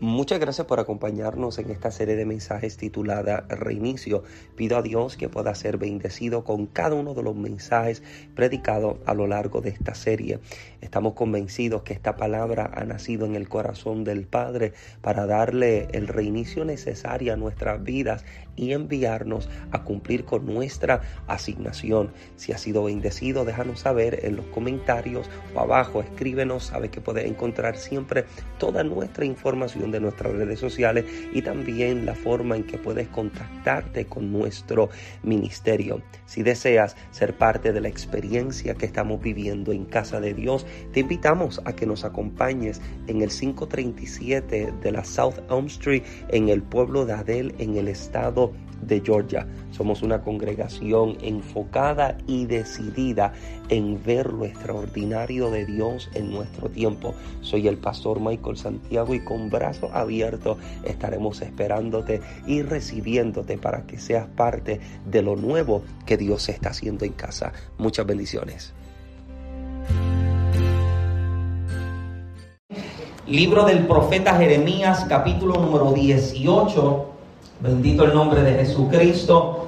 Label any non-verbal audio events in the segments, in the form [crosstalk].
Muchas gracias por acompañarnos en esta serie de mensajes titulada Reinicio. Pido a Dios que pueda ser bendecido con cada uno de los mensajes predicados a lo largo de esta serie. Estamos convencidos que esta palabra ha nacido en el corazón del Padre para darle el reinicio necesario a nuestras vidas y enviarnos a cumplir con nuestra asignación. Si ha sido bendecido, déjanos saber en los comentarios o abajo, escríbenos, sabes que puedes encontrar siempre toda nuestra información de nuestras redes sociales y también la forma en que puedes contactarte con nuestro ministerio. Si deseas ser parte de la experiencia que estamos viviendo en Casa de Dios, te invitamos a que nos acompañes en el 537 de la South Elm Street en el pueblo de Adel en el estado de Georgia. Somos una congregación enfocada y decidida en ver lo extraordinario de Dios en nuestro tiempo. Soy el pastor Michael Santiago y con brazos abiertos estaremos esperándote y recibiéndote para que seas parte de lo nuevo que Dios está haciendo en casa. Muchas bendiciones. Libro del profeta Jeremías, capítulo número 18 Bendito el nombre de Jesucristo.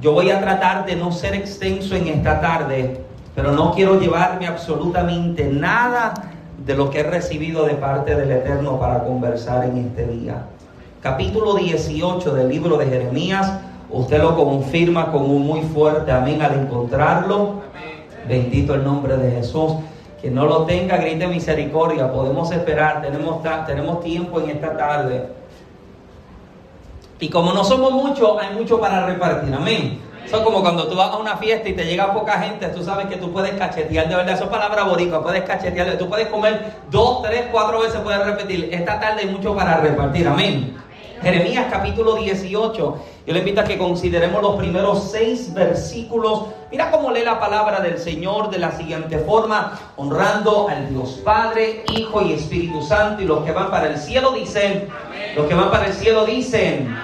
Yo voy a tratar de no ser extenso en esta tarde, pero no quiero llevarme absolutamente nada de lo que he recibido de parte del Eterno para conversar en este día. Capítulo 18 del libro de Jeremías, usted lo confirma con un muy fuerte amén al encontrarlo. Bendito el nombre de Jesús. Que no lo tenga, grite misericordia. Podemos esperar, tenemos, tenemos tiempo en esta tarde. Y como no somos muchos, hay mucho para repartir. Amén. Eso es como cuando tú vas a una fiesta y te llega poca gente, tú sabes que tú puedes cachetear, de verdad, eso es palabra boricua, puedes cachetear, tú puedes comer dos, tres, cuatro veces, puedes repetir. Esta tarde hay mucho para repartir, amén. Jeremías capítulo 18. Yo le invito a que consideremos los primeros seis versículos. Mira cómo lee la palabra del Señor de la siguiente forma, honrando al Dios Padre, Hijo y Espíritu Santo. Y los que van para el cielo dicen, los que van para el cielo dicen,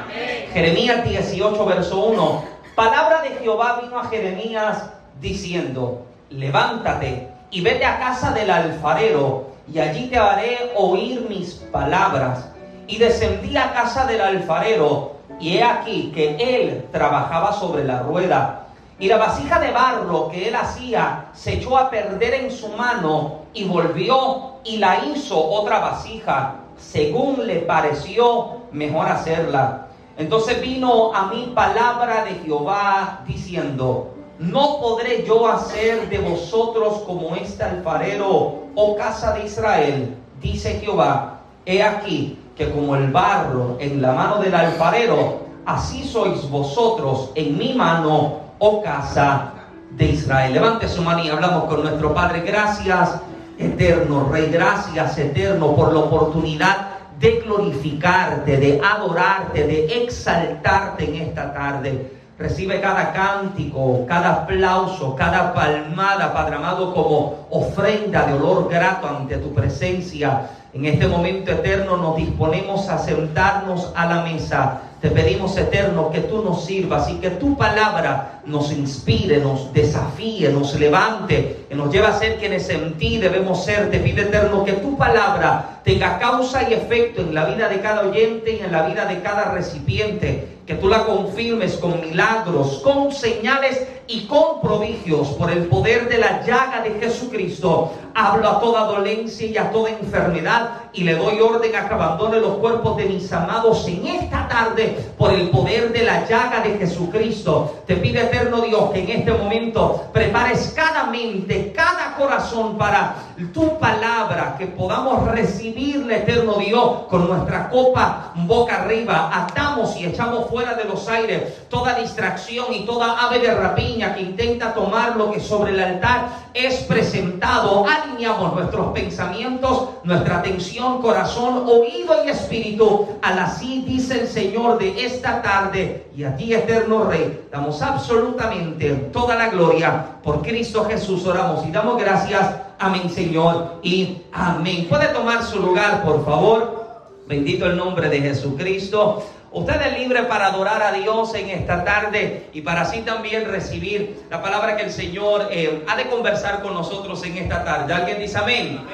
Jeremías 18, verso 1. Palabra de Jehová vino a Jeremías diciendo, levántate y vete a casa del alfarero, y allí te haré oír mis palabras y descendí a casa del alfarero, y he aquí que él trabajaba sobre la rueda. Y la vasija de barro que él hacía se echó a perder en su mano y volvió y la hizo otra vasija, según le pareció mejor hacerla. Entonces vino a mí palabra de Jehová diciendo, no podré yo hacer de vosotros como este alfarero, oh casa de Israel, dice Jehová, he aquí que como el barro en la mano del alfarero, así sois vosotros en mi mano, oh casa de Israel. Levante su mano y hablamos con nuestro Padre. Gracias, eterno Rey. Gracias, eterno, por la oportunidad de glorificarte, de adorarte, de exaltarte en esta tarde. Recibe cada cántico, cada aplauso, cada palmada, Padre amado, como ofrenda de olor grato ante tu presencia. En este momento eterno nos disponemos a sentarnos a la mesa. Te pedimos, eterno, que tú nos sirvas y que tu palabra nos inspire, nos desafíe, nos levante, que nos lleve a ser quienes en ti debemos ser. Te pido, eterno, que tu palabra tenga causa y efecto en la vida de cada oyente y en la vida de cada recipiente. Que tú la confirmes con milagros, con señales y con prodigios por el poder de la llaga de Jesucristo. Hablo a toda dolencia y a toda enfermedad y le doy orden a que abandone los cuerpos de mis amados en esta tarde por el poder de la llaga de Jesucristo. Te pide eterno Dios que en este momento prepares cada mente, cada corazón para tu palabra, que podamos recibirle eterno Dios con nuestra copa boca arriba. Atamos y echamos fuera de los aires toda distracción y toda ave de que intenta tomar lo que sobre el altar es presentado. Alineamos nuestros pensamientos, nuestra atención, corazón, oído y espíritu. Al así dice el Señor de esta tarde. Y a ti, eterno Rey, damos absolutamente toda la gloria. Por Cristo Jesús oramos y damos gracias. Amén, Señor. Y amén. Puede tomar su lugar, por favor. Bendito el nombre de Jesucristo. Usted es libre para adorar a Dios en esta tarde y para así también recibir la palabra que el Señor eh, ha de conversar con nosotros en esta tarde. ¿Alguien dice amén?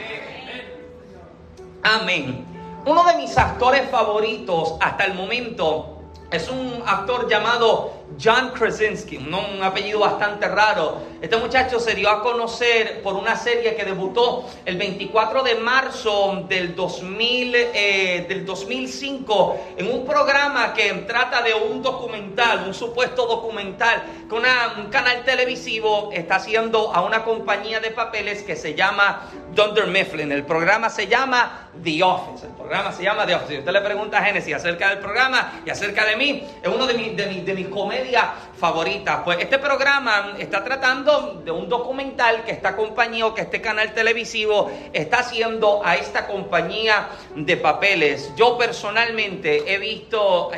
Amén. Uno de mis actores favoritos hasta el momento es un actor llamado John Krasinski, un, apellido bastante raro. Este muchacho se dio a conocer por una serie que debutó el 24 de marzo del, 2000, eh, del 2005 en un programa que trata de un documental, un supuesto documental que un canal televisivo está haciendo a una compañía de papeles que se llama Dunder Mifflin. El programa se llama The Office. El programa se llama The Office. Si usted le pregunta a Genesis acerca del programa y acerca de mí, es uno de, mis, de, mis, de mis comedias favorita. Pues este programa está tratando de un documental que esta compañía que este canal televisivo está haciendo a esta compañía de papeles. Yo personalmente he visto,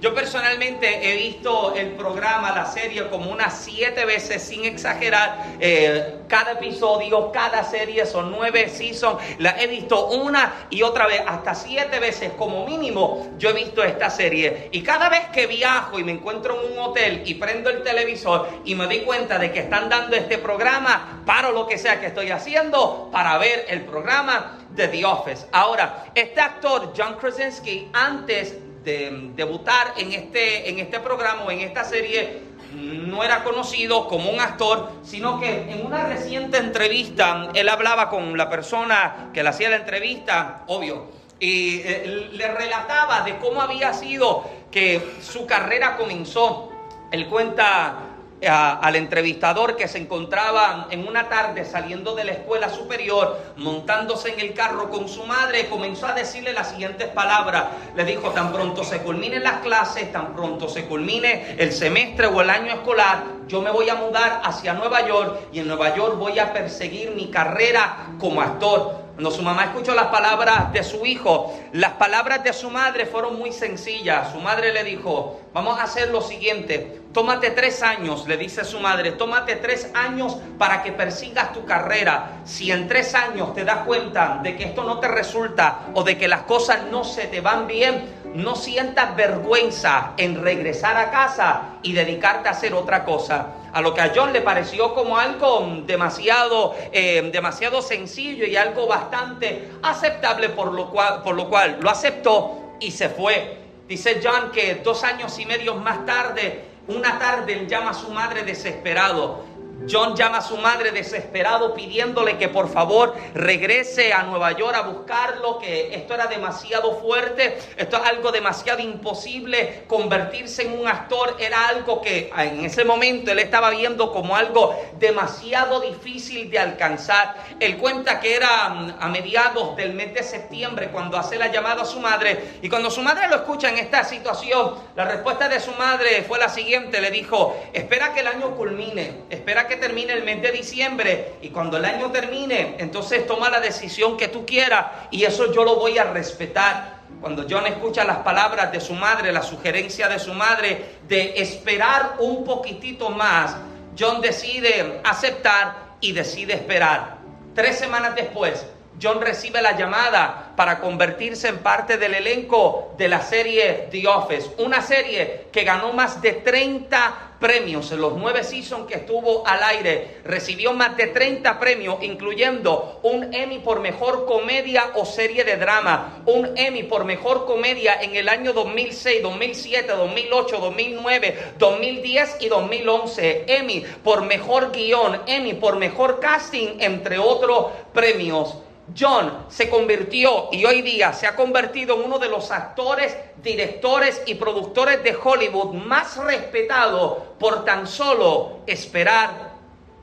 yo personalmente he visto el programa, la serie como unas siete veces sin exagerar. Eh, cada episodio, cada serie son nueve seasons. La he visto una y otra vez, hasta siete veces como mínimo. Yo he visto esta serie y cada vez que viajo y me encuentro un hotel y prendo el televisor y me doy cuenta de que están dando este programa, paro lo que sea que estoy haciendo para ver el programa de The Office. Ahora, este actor, John Krasinski, antes de debutar en este, en este programa o en esta serie, no era conocido como un actor, sino que en una reciente entrevista él hablaba con la persona que le hacía la entrevista, obvio, y eh, le relataba de cómo había sido que su carrera comenzó. Él cuenta al entrevistador que se encontraba en una tarde saliendo de la escuela superior, montándose en el carro con su madre, comenzó a decirle las siguientes palabras. Le dijo, tan pronto se culminen las clases, tan pronto se culmine el semestre o el año escolar, yo me voy a mudar hacia Nueva York y en Nueva York voy a perseguir mi carrera como actor. Cuando su mamá escuchó las palabras de su hijo, las palabras de su madre fueron muy sencillas. Su madre le dijo, vamos a hacer lo siguiente, tómate tres años, le dice su madre, tómate tres años para que persigas tu carrera. Si en tres años te das cuenta de que esto no te resulta o de que las cosas no se te van bien, no sientas vergüenza en regresar a casa y dedicarte a hacer otra cosa. A lo que a John le pareció como algo demasiado, eh, demasiado sencillo y algo bastante aceptable, por lo, cual, por lo cual lo aceptó y se fue. Dice John que dos años y medio más tarde, una tarde él llama a su madre desesperado John llama a su madre desesperado pidiéndole que por favor regrese a Nueva York a buscarlo, que esto era demasiado fuerte, esto es algo demasiado imposible, convertirse en un actor era algo que en ese momento él estaba viendo como algo demasiado difícil de alcanzar. Él cuenta que era mm, a mediados del mes de septiembre cuando hace la llamada a su madre y cuando su madre lo escucha en esta situación, la respuesta de su madre fue la siguiente, le dijo, espera que el año culmine, espera que termine el mes de diciembre y cuando el año termine, entonces toma la decisión que tú quieras y eso yo lo voy a respetar. Cuando John escucha las palabras de su madre, la sugerencia de su madre de esperar un poquitito más, John decide aceptar y decide esperar. Tres semanas después, John recibe la llamada para convertirse en parte del elenco de la serie The Office, una serie que ganó más de 30 premios en los nueve seasons que estuvo al aire. Recibió más de 30 premios, incluyendo un Emmy por mejor comedia o serie de drama, un Emmy por mejor comedia en el año 2006, 2007, 2008, 2009, 2010 y 2011. Emmy por mejor guion, Emmy por mejor casting, entre otros premios. John se convirtió y hoy día se ha convertido en uno de los actores, directores y productores de Hollywood más respetados por tan solo esperar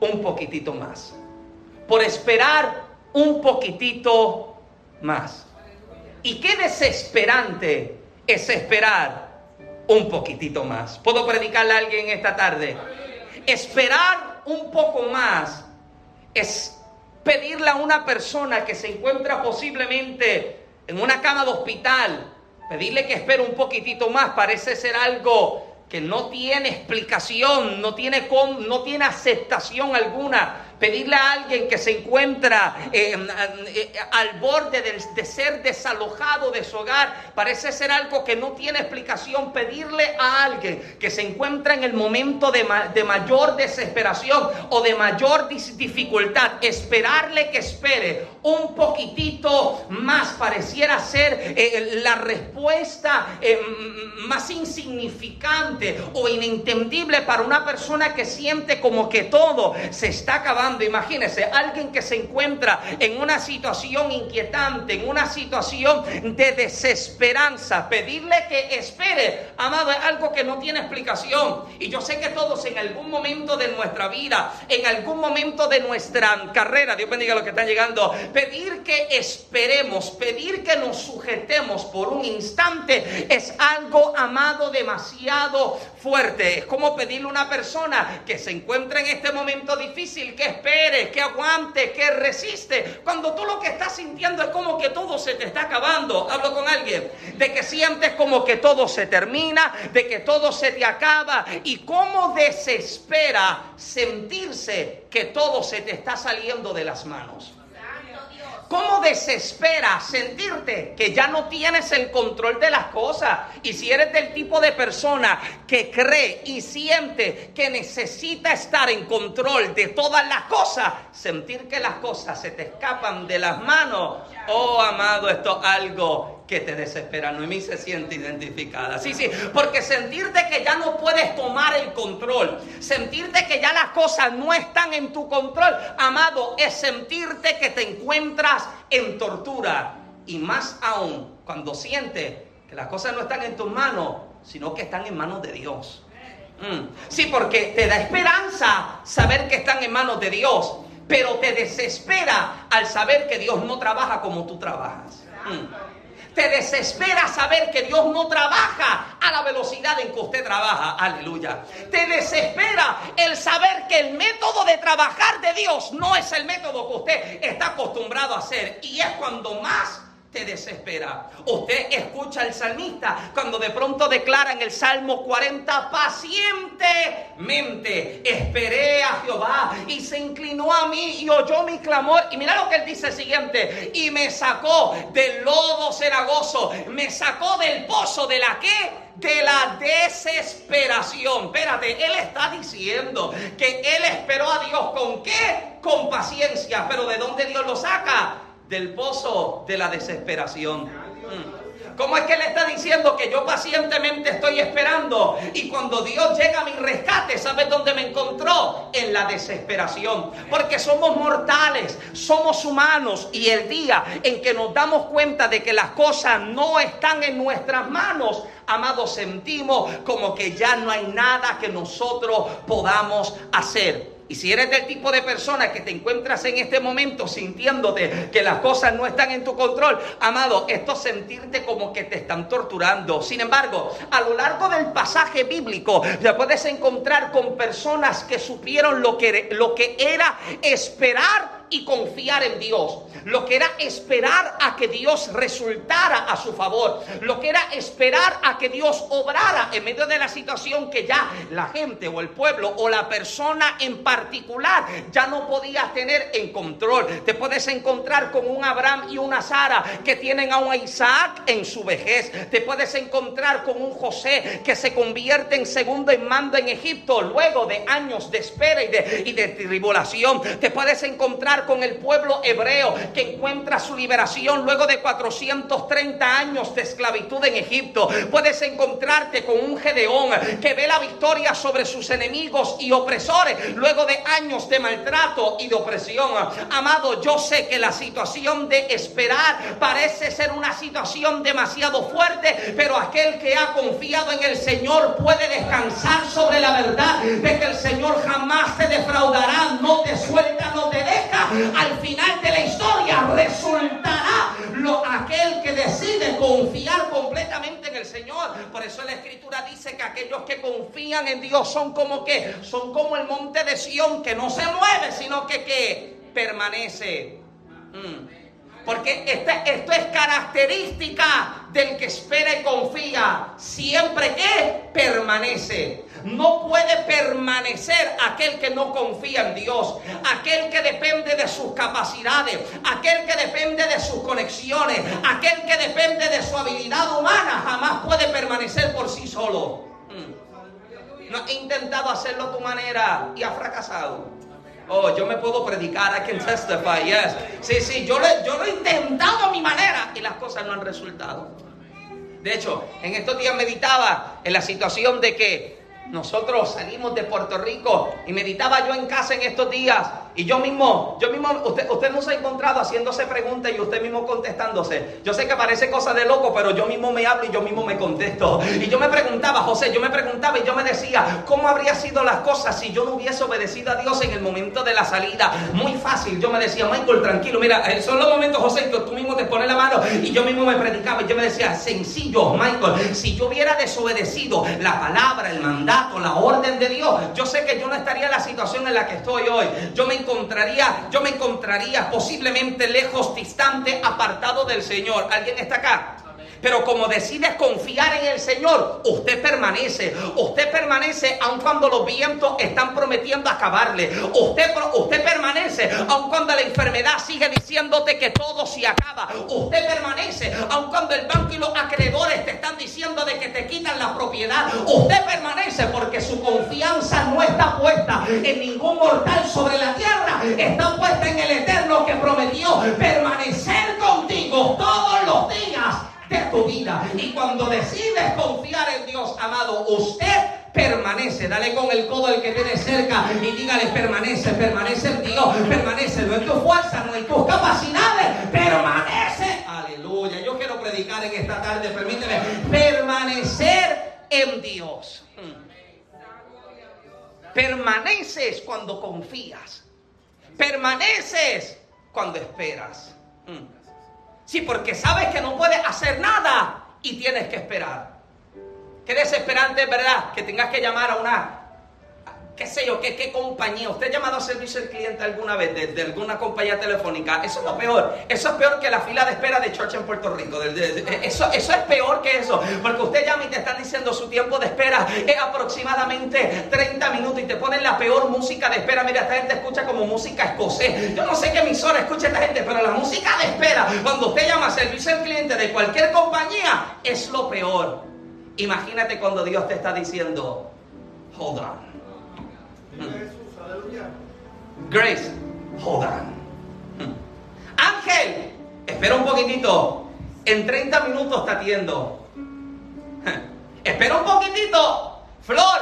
un poquitito más. Por esperar un poquitito más. Y qué desesperante es esperar un poquitito más. ¿Puedo predicarle a alguien esta tarde? Esperar un poco más es pedirle a una persona que se encuentra posiblemente en una cama de hospital, pedirle que espere un poquitito más, parece ser algo que no tiene explicación, no tiene, no tiene aceptación alguna pedirle a alguien que se encuentra eh, eh, al borde de, ser desalojado de su hogar, parece ser algo que no tiene explicación, pedirle a alguien que se encuentra en el momento de, mayor desesperación o de mayor dificultad, esperarle que espere un poquitito más, pareciera ser eh, la respuesta más insignificante o inentendible para una persona que siente como que todo se está acabando Imagínese, alguien que se encuentra en una situación inquietante, en una situación de desesperanza, pedirle que espere, amado, es algo que no tiene explicación. Y yo sé que todos en algún momento de nuestra vida, en algún momento de nuestra carrera, Dios bendiga a los que están llegando, pedir que esperemos, pedir que nos sujetemos por un instante es algo, amado, demasiado fuerte. Es como pedirle a una persona que se encuentra en este momento difícil que espere, que aguante, que resiste. Cuando tú lo que estás sintiendo es como que todo se te está acabando. Hablo con alguien de que sientes como que todo se termina, de que todo se te acaba y cómo desespera sentirse que todo se te está saliendo de las manos. ¿Cómo desespera sentirte que ya no tienes el control de las cosas? Y si eres del tipo de persona que cree y siente que necesita estar en control de todas las cosas, sentir que las cosas se te escapan de las manos, oh amado, esto es algo que te desespera. Noemí se siente identificada. Sí, sí, porque sentirte que ya no puedes tomar el control, sentirte que ya las cosas no están en tu control, amado, es sentirte que te encuentras en tortura. Y más aún, cuando sientes que las cosas no están en tus manos, sino que están en manos de Dios. Mm. Sí, porque te da esperanza saber que están en manos de Dios, pero te desespera al saber que Dios no trabaja como tú trabajas. Mm. Te desespera saber que Dios no trabaja a la velocidad en que usted trabaja. Aleluya. Te desespera el saber que el método de trabajar de Dios no es el método que usted está acostumbrado a hacer. Y es cuando más desespera. Usted escucha al salmista cuando de pronto declara en el Salmo 40, pacientemente esperé a Jehová y se inclinó a mí y oyó mi clamor. Y mira lo que él dice siguiente, y me sacó del lodo cenagoso, me sacó del pozo de la que de la desesperación. Espérate, él está diciendo que él esperó a Dios con qué? Con paciencia. Pero ¿de dónde Dios lo saca? Del pozo de la desesperación. Mm. ¿Cómo es que le está diciendo que yo pacientemente estoy esperando? Y cuando Dios llega a mi rescate, ¿sabes dónde me encontró? En la desesperación. Porque somos mortales, somos humanos. Y el día en que nos damos cuenta de que las cosas no están en nuestras manos, amados, sentimos como que ya no hay nada que nosotros podamos hacer. Y si eres del tipo de persona que te encuentras en este momento sintiéndote que las cosas no están en tu control, amado, esto es sentirte como que te están torturando. Sin embargo, a lo largo del pasaje bíblico, te puedes encontrar con personas que supieron lo que, lo que era esperar y confiar en Dios, lo que era esperar a que Dios resultara a su favor, lo que era esperar a que Dios obrara en medio de la situación que ya la gente o el pueblo o la persona en particular ya no podía tener en control. Te puedes encontrar con un Abraham y una Sara que tienen a un Isaac en su vejez. Te puedes encontrar con un José que se convierte en segundo en mando en Egipto luego de años de espera y de, y de tribulación. Te puedes encontrar con el pueblo hebreo que encuentra su liberación luego de 430 años de esclavitud en Egipto. Puedes encontrarte con un Gedeón que ve la victoria sobre sus enemigos y opresores luego de años de maltrato y de opresión. Amado, yo sé que la situación de esperar parece ser una situación demasiado fuerte, pero aquel que ha confiado en el Señor puede descansar sobre la verdad de que el Señor jamás te defraudará, no te suelta, no te deja. Al final de la historia resultará lo, aquel que decide confiar completamente en el Señor. Por eso la Escritura dice que aquellos que confían en Dios son como que, son como el monte de Sión que no se mueve, sino que, permanece. Mm. Porque esto es característica del que espera y confía. Siempre que permanece. No puede permanecer aquel que no confía en Dios, aquel que depende de sus capacidades, aquel que depende de sus conexiones, aquel que depende de su habilidad humana, jamás puede permanecer por sí solo. Mm. No he intentado hacerlo a tu manera y ha fracasado. Oh, yo me puedo predicar, I can testify, yes. Sí, sí, yo, yo lo he intentado a mi manera y las cosas no han resultado. De hecho, en estos días meditaba en la situación de que nosotros salimos de Puerto Rico y meditaba yo en casa en estos días y yo mismo, yo mismo, usted, usted no se ha encontrado haciéndose preguntas y usted mismo contestándose. Yo sé que parece cosa de loco, pero yo mismo me hablo y yo mismo me contesto. Y yo me preguntaba, José, yo me preguntaba y yo me decía, ¿cómo habría sido las cosas si yo no hubiese obedecido a Dios en el momento de la salida? Muy fácil. Yo me decía, Michael, tranquilo, mira, eh, son los momentos, José, que tú mismo te pones la mano y yo mismo me predicaba y yo me decía, sencillo, Michael, si yo hubiera desobedecido la palabra, el mandato, la orden de Dios, yo sé que yo no estaría en la situación en la que estoy hoy. Yo me encontraría, yo me encontraría posiblemente lejos, distante, apartado del Señor. ¿Alguien está acá? Pero como decides confiar en el Señor, usted permanece. Usted permanece aun cuando los vientos están prometiendo acabarle. Usted, usted permanece aun cuando la enfermedad sigue diciéndote que todo se acaba. Usted permanece aun cuando el banco y los acreedores te están diciendo de que te quitan la propiedad. Usted permanece porque su confianza no está puesta en ningún mortal sobre la tierra. Está puesta en el Eterno que prometió permanecer contigo todos los días de tu vida. Y cuando decides confiar en Dios, amado, usted permanece. Dale con el codo al que tiene cerca y dígale, permanece, permanece en Dios, permanece, no en tu fuerza, no en tus capacidades, permanece. Aleluya. Yo quiero predicar en esta tarde, permíteme, permanecer en Dios. Hmm. Permaneces cuando confías. Permaneces cuando esperas. Sí, porque sabes que no puedes hacer nada y tienes que esperar. Qué desesperante es verdad que tengas que llamar a una qué sé yo, qué, compañía. ¿Usted ha llamado a servicio al cliente alguna vez de, alguna compañía telefónica? Eso es lo peor. Eso es peor que la fila de espera de church en Puerto Rico. eso, eso es peor que eso. Porque usted llama y te están diciendo su tiempo de espera es aproximadamente 30 minutos y te ponen la peor música de espera. Mira, esta gente escucha como música escocés. Yo no sé qué emisora escucha esta gente, pero la música de espera, cuando usted llama a servicio al cliente de cualquier compañía, es lo peor. Imagínate cuando Dios te está diciendo, hold on. Grace, hold on. Ángel, espera un poquitito. En 30 minutos te atiendo. Espera un poquitito. Flor,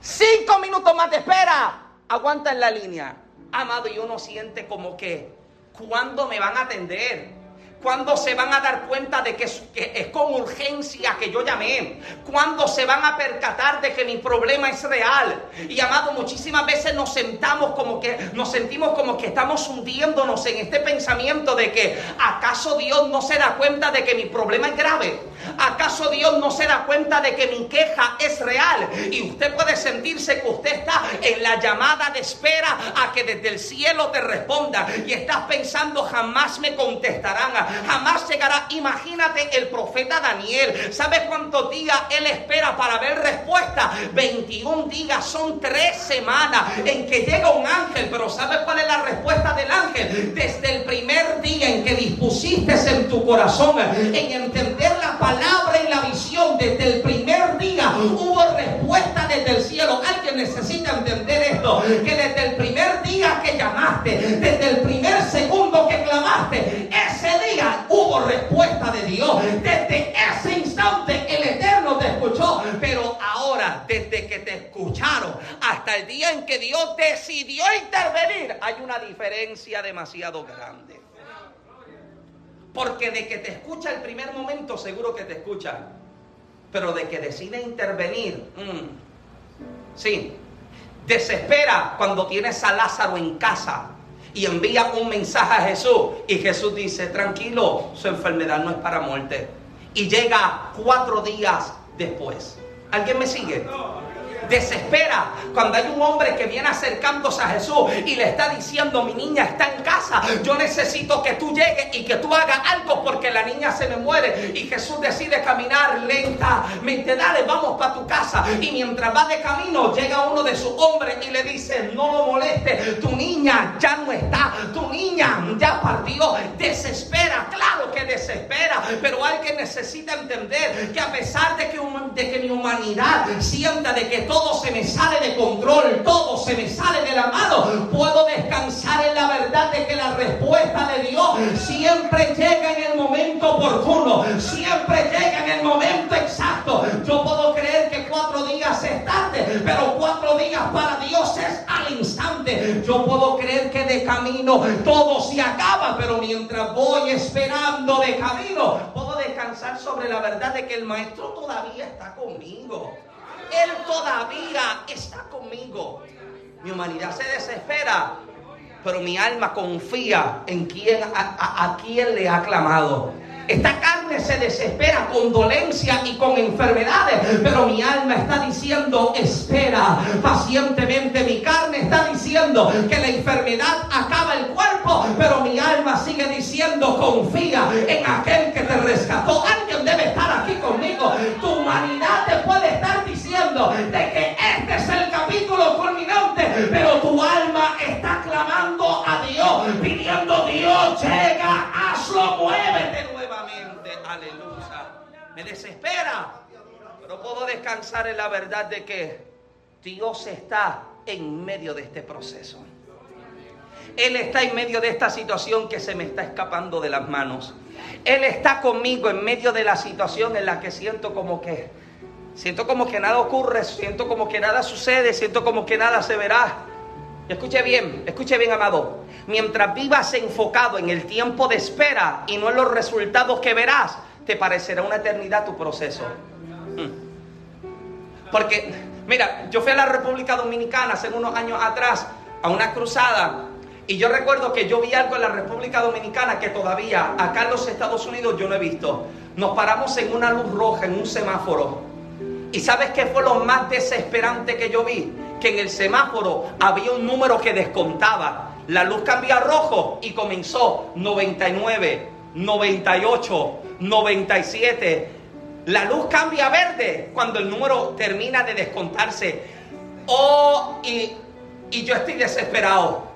5 minutos más de espera. Aguanta en la línea. Amado, y uno siente como que, ¿cuándo me van a atender? ¿Cuándo se van a dar cuenta de que es, con urgencia que yo llamé? ¿Cuándo se van a percatar de que mi problema es real? Y amado, muchísimas veces nos sentamos como que, nos sentimos como que estamos hundiéndonos en este pensamiento de que acaso Dios no se da cuenta de que mi problema es grave. ¿Acaso Dios no se da cuenta de que mi queja es real? Y usted puede sentirse que usted está en la llamada de espera a que desde el cielo te responda. Y estás pensando, jamás me contestarán, jamás llegará. Imagínate el profeta Daniel. ¿Sabes cuántos días él espera para ver respuesta? 21 días, son tres semanas en que llega un ángel. Pero ¿sabes cuál es la respuesta del ángel? Desde el primer día en que dispusiste en tu corazón en entender la palabra y la visión desde el primer día hubo respuesta desde el cielo. Alguien necesita entender esto, que desde el primer día que llamaste, desde el primer segundo que clamaste, ese día hubo respuesta de Dios. Desde ese instante el Eterno te escuchó, pero ahora desde que te escucharon hasta el día en que Dios decidió intervenir, hay una diferencia demasiado grande. Porque de que te escucha el primer momento, seguro que te escucha. Pero de que decide intervenir, mm, sí. Desespera cuando tienes a Lázaro en casa y envía un mensaje a Jesús. Y Jesús dice, tranquilo, su enfermedad no es para muerte. Y llega cuatro días después. ¿Alguien me sigue? Desespera cuando hay un hombre que viene acercándose a Jesús y le está diciendo, mi niña está en casa, yo necesito que tú llegues y que tú hagas algo porque la niña se me muere. Y Jesús decide caminar lentamente, dale, vamos para tu casa. Y mientras va de camino, llega uno de sus hombres y le dice, no lo moleste, tu niña ya no está, tu niña ya partió. Desespera, claro que desespera, pero alguien necesita entender que a pesar de que, de que mi humanidad sienta de que todo se me sale de control, todo se me sale de la mano, puedo descansar en la verdad de que la respuesta de Dios siempre llega en el momento oportuno, siempre llega en el momento exacto. Yo puedo creer que cuatro días es tarde, pero cuatro días para Dios es al instante. Yo puedo creer que de camino todo se acaba, pero mientras voy esperando de camino, puedo descansar sobre la verdad de que el maestro todavía está conmigo. Él todavía está conmigo. Mi humanidad se desespera, pero mi alma confía en quien, a, quien le ha clamado. Esta carne se desespera con dolencia y con enfermedades, pero mi alma está diciendo, espera pacientemente. Mi carne está diciendo que la enfermedad acaba el cuerpo, pero mi alma sigue diciendo, confía en aquel que te rescató. Alguien debe estar aquí conmigo. Tu humanidad te puede estar diciendo de que este es el capítulo culminante, pero tu alma está clamando a Dios, pidiendo Dios, llega, hazlo, muévete aleluya. Me desespera, pero puedo descansar en la verdad de que Dios está en medio de este proceso. Él está en medio de esta situación que se me está escapando de las manos. Él está conmigo en medio de la situación en la que siento como que siento como que nada ocurre, siento como que nada sucede, siento como que nada se verá. Escuche bien, escuche bien, amado. Mientras vivas enfocado en el tiempo de espera y no en los resultados que verás, te parecerá una eternidad tu proceso. Mm. Porque, mira, yo fui a la República Dominicana hace unos años atrás a una cruzada y yo recuerdo que yo vi algo en la República Dominicana que todavía acá en los Estados Unidos yo no he visto. Nos paramos en una luz roja, en un semáforo. ¿Y sabes qué fue lo más desesperante que yo vi? Que en el semáforo había un número que descontaba. La luz cambia a rojo y comenzó 99, 98, 97. La luz cambia a verde cuando el número termina de descontarse. Oh, y, y yo estoy desesperado.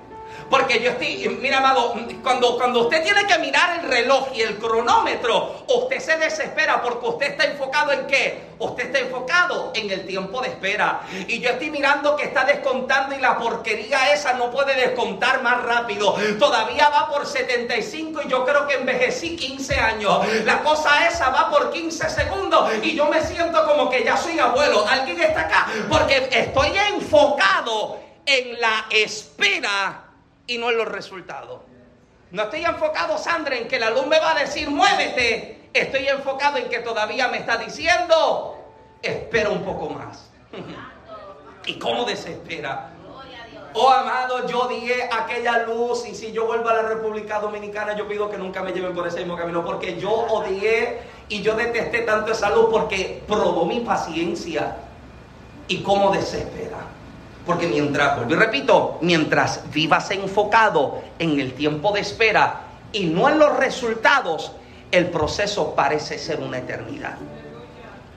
Porque yo estoy, mira amado, cuando, cuando usted tiene que mirar el reloj y el cronómetro, usted se desespera porque usted está enfocado en qué? Usted está enfocado en el tiempo de espera. Y yo estoy mirando que está descontando y la porquería esa no puede descontar más rápido. Todavía va por 75 y yo creo que envejecí 15 años. La cosa esa va por 15 segundos y yo me siento como que ya soy abuelo. ¿Alguien está acá? Porque estoy enfocado en la espera y no en los resultados. No estoy enfocado, Sandra, en que la luz me va a decir muévete. Estoy enfocado en que todavía me está diciendo espera un poco más. [laughs] ¿Y cómo desespera? Oh amado, yo dije aquella luz y si yo vuelvo a la República Dominicana yo pido que nunca me lleven por ese mismo camino porque yo odié Y yo detesté tanto esa luz porque probó mi paciencia y cómo desespera. Porque mientras, vuelvo y repito, mientras vivas enfocado en el tiempo de espera y no en los resultados, el proceso parece ser una eternidad.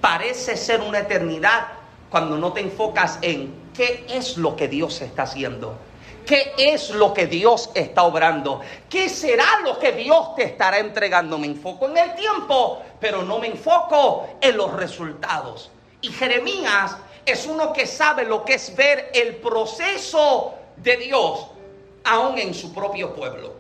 Parece ser una eternidad cuando no te enfocas en qué es lo que Dios está haciendo. ¿Qué es lo que Dios está obrando? ¿Qué será lo que Dios te estará entregando? Me enfoco en el tiempo, pero no me enfoco en los resultados. Y Jeremías es uno que sabe lo que es ver el proceso de Dios aún en su propio pueblo.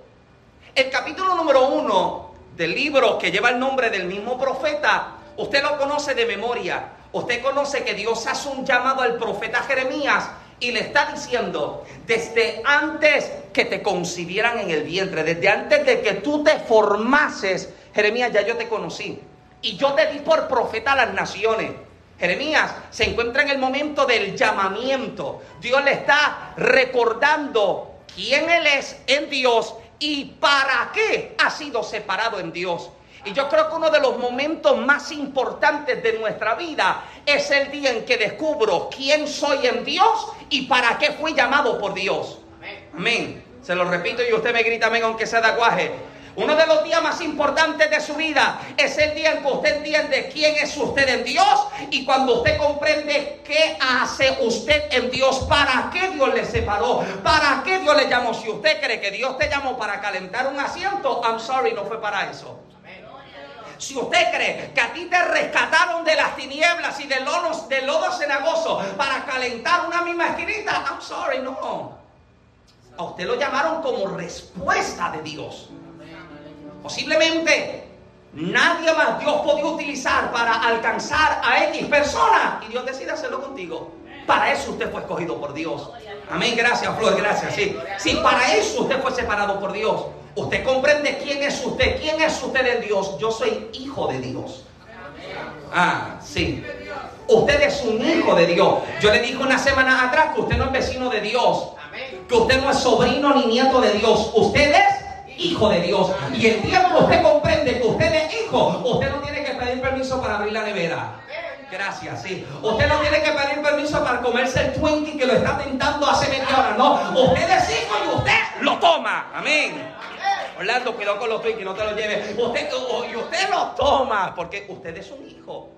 El capítulo número uno del libro que lleva el nombre del mismo profeta, usted lo conoce de memoria. Usted conoce que Dios hace un llamado al profeta Jeremías y le está diciendo, desde antes que te concibieran en el vientre, desde antes de que tú te formases, Jeremías, ya yo te conocí. Y yo te di por profeta a las naciones. Jeremías se encuentra en el momento del llamamiento. Dios le está recordando quién Él es en Dios y para qué ha sido separado en Dios. Y yo creo que uno de los momentos más importantes de nuestra vida es el día en que descubro quién soy en Dios y para qué fui llamado por Dios. Amén. Se lo repito y usted me grita amén aunque sea de aguaje. Uno de los días más importantes de su vida es el día en que usted entiende quién es usted en Dios y cuando usted comprende qué hace usted en Dios, para qué Dios le separó, para qué Dios le llamó. Si usted cree que Dios te llamó para calentar un asiento, I'm sorry, no fue para eso. Si usted cree que a ti te rescataron de las tinieblas y del lodo, del lodo cenagoso para calentar una misma esquinita, I'm sorry, no. A usted lo llamaron como respuesta de Dios. Posiblemente nadie más Dios podía utilizar para alcanzar a X persona y Dios decide hacerlo contigo. Para eso usted fue escogido por Dios. Amén, gracias Flor, gracias. Sí, sí, para eso usted fue separado por Dios. Usted comprende quién es usted, quién es usted en Dios. Yo soy hijo de Dios. Ah, sí. Usted es un hijo de Dios. Yo le dije una semana atrás que usted no es vecino de Dios. Que usted no es sobrino ni nieto de Dios. Usted es hijo de Dios. Y el día que usted comprende que usted es hijo, usted no tiene que pedir permiso para abrir la nevera. Gracias, sí. Usted no tiene que pedir permiso para comerse el Twinkie que lo está tentando hace media hora. No, usted es hijo y usted lo toma. Amén. Orlando, cuidado con los Twinkies, no te los lleves. Usted, y usted lo toma porque usted es un hijo.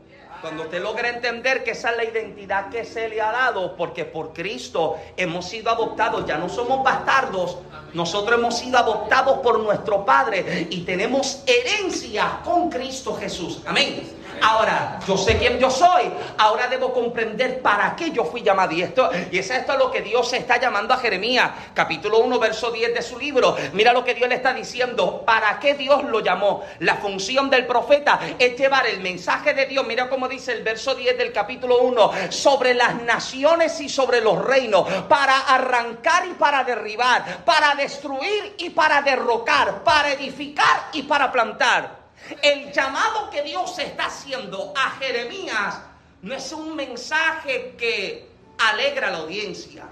Cuando usted logra entender que esa es la identidad que se le ha dado, porque por Cristo hemos sido adoptados, ya no somos bastardos, nosotros hemos sido adoptados por nuestro Padre y tenemos herencia con Cristo Jesús. Amén. Ahora, yo sé quién yo soy. Ahora debo comprender para qué yo fui llamado. Y, esto, y es esto lo que Dios está llamando a Jeremías, capítulo 1, verso 10 de su libro. Mira lo que Dios le está diciendo. ¿Para qué Dios lo llamó? La función del profeta es llevar el mensaje de Dios. Mira cómo dice el verso 10 del capítulo 1. Sobre las naciones y sobre los reinos. Para arrancar y para derribar. Para destruir y para derrocar. Para edificar y para plantar. El llamado que Dios está haciendo a Jeremías no es un mensaje que alegra a la audiencia.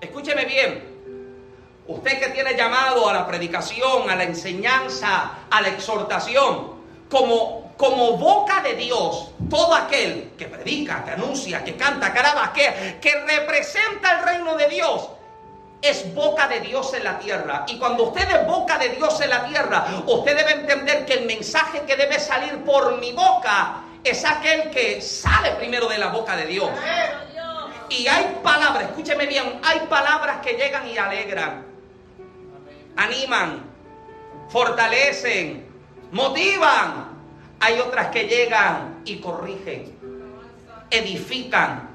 Escúcheme bien. Usted que tiene llamado a la predicación, a la enseñanza, a la exhortación, como, como boca de Dios, todo aquel que predica, que anuncia, que canta, que que, que representa el reino de Dios, es boca de Dios en la tierra. Y cuando usted es boca de Dios en la tierra, usted debe entender que el mensaje que debe salir por mi boca es aquel que sale primero de la boca de Dios. Y hay palabras, escúcheme bien, hay palabras que llegan y alegran, animan, fortalecen, motivan. Hay otras que llegan y corrigen, edifican,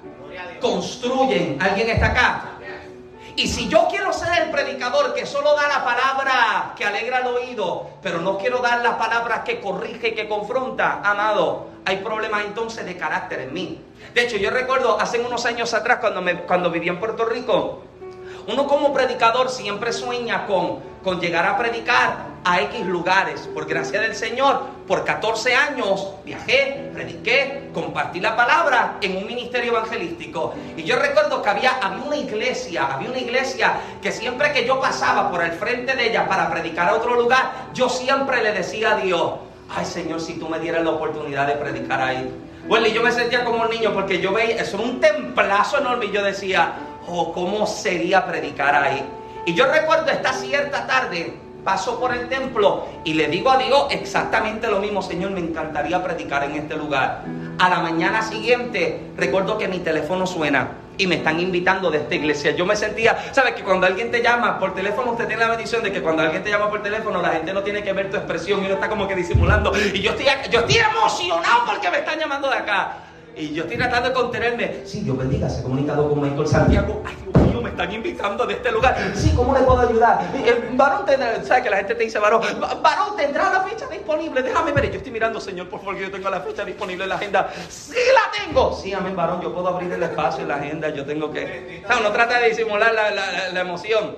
construyen. ¿Alguien está acá? Y si yo quiero ser el predicador que solo da la palabra que alegra el oído, pero no quiero dar la palabra que corrige que confronta, amado, hay problemas entonces de carácter en mí. De hecho, yo recuerdo hace unos años atrás cuando, me, cuando viví en Puerto Rico, uno como predicador siempre sueña con, con llegar a predicar a X lugares. Por gracia del Señor, por 14 años viajé, prediqué, compartí la palabra en un ministerio evangelístico. Y yo recuerdo que había, había una iglesia, había una iglesia que siempre que yo pasaba por el frente de ella para predicar a otro lugar, yo siempre le decía a Dios, ay Señor, si tú me dieras la oportunidad de predicar ahí. Bueno, y yo me sentía como un niño porque yo veía, es un templazo enorme y yo decía, oh, ¿cómo sería predicar ahí? Y yo recuerdo esta cierta tarde, paso por el templo y le digo a Dios exactamente lo mismo, Señor, me encantaría predicar en este lugar. A la mañana siguiente, recuerdo que mi teléfono suena y me están invitando de esta iglesia. Yo me sentía, ¿sabes? Que cuando alguien te llama por teléfono, usted tiene la bendición de que cuando alguien te llama por teléfono, la gente no tiene que ver tu expresión y uno está como que disimulando. Y yo estoy, yo estoy emocionado porque me están llamando de acá. Y yo estoy tratando de contenerme. Sí, Dios bendiga, se ha comunicado con Michael Santiago. Ay, Dios mío, me están invitando de este lugar. Sí, ¿cómo le puedo ayudar? Eh, varón tendrá, ¿sabes que la gente te dice, varón? Varón tendrá la fecha disponible. Déjame ver. Yo estoy mirando, Señor, por favor, que yo tengo la fecha disponible en la agenda. Sí, la tengo. Sí, amén, varón. Yo puedo abrir el espacio en la agenda. Yo tengo que. No, trata de disimular la, la, la emoción.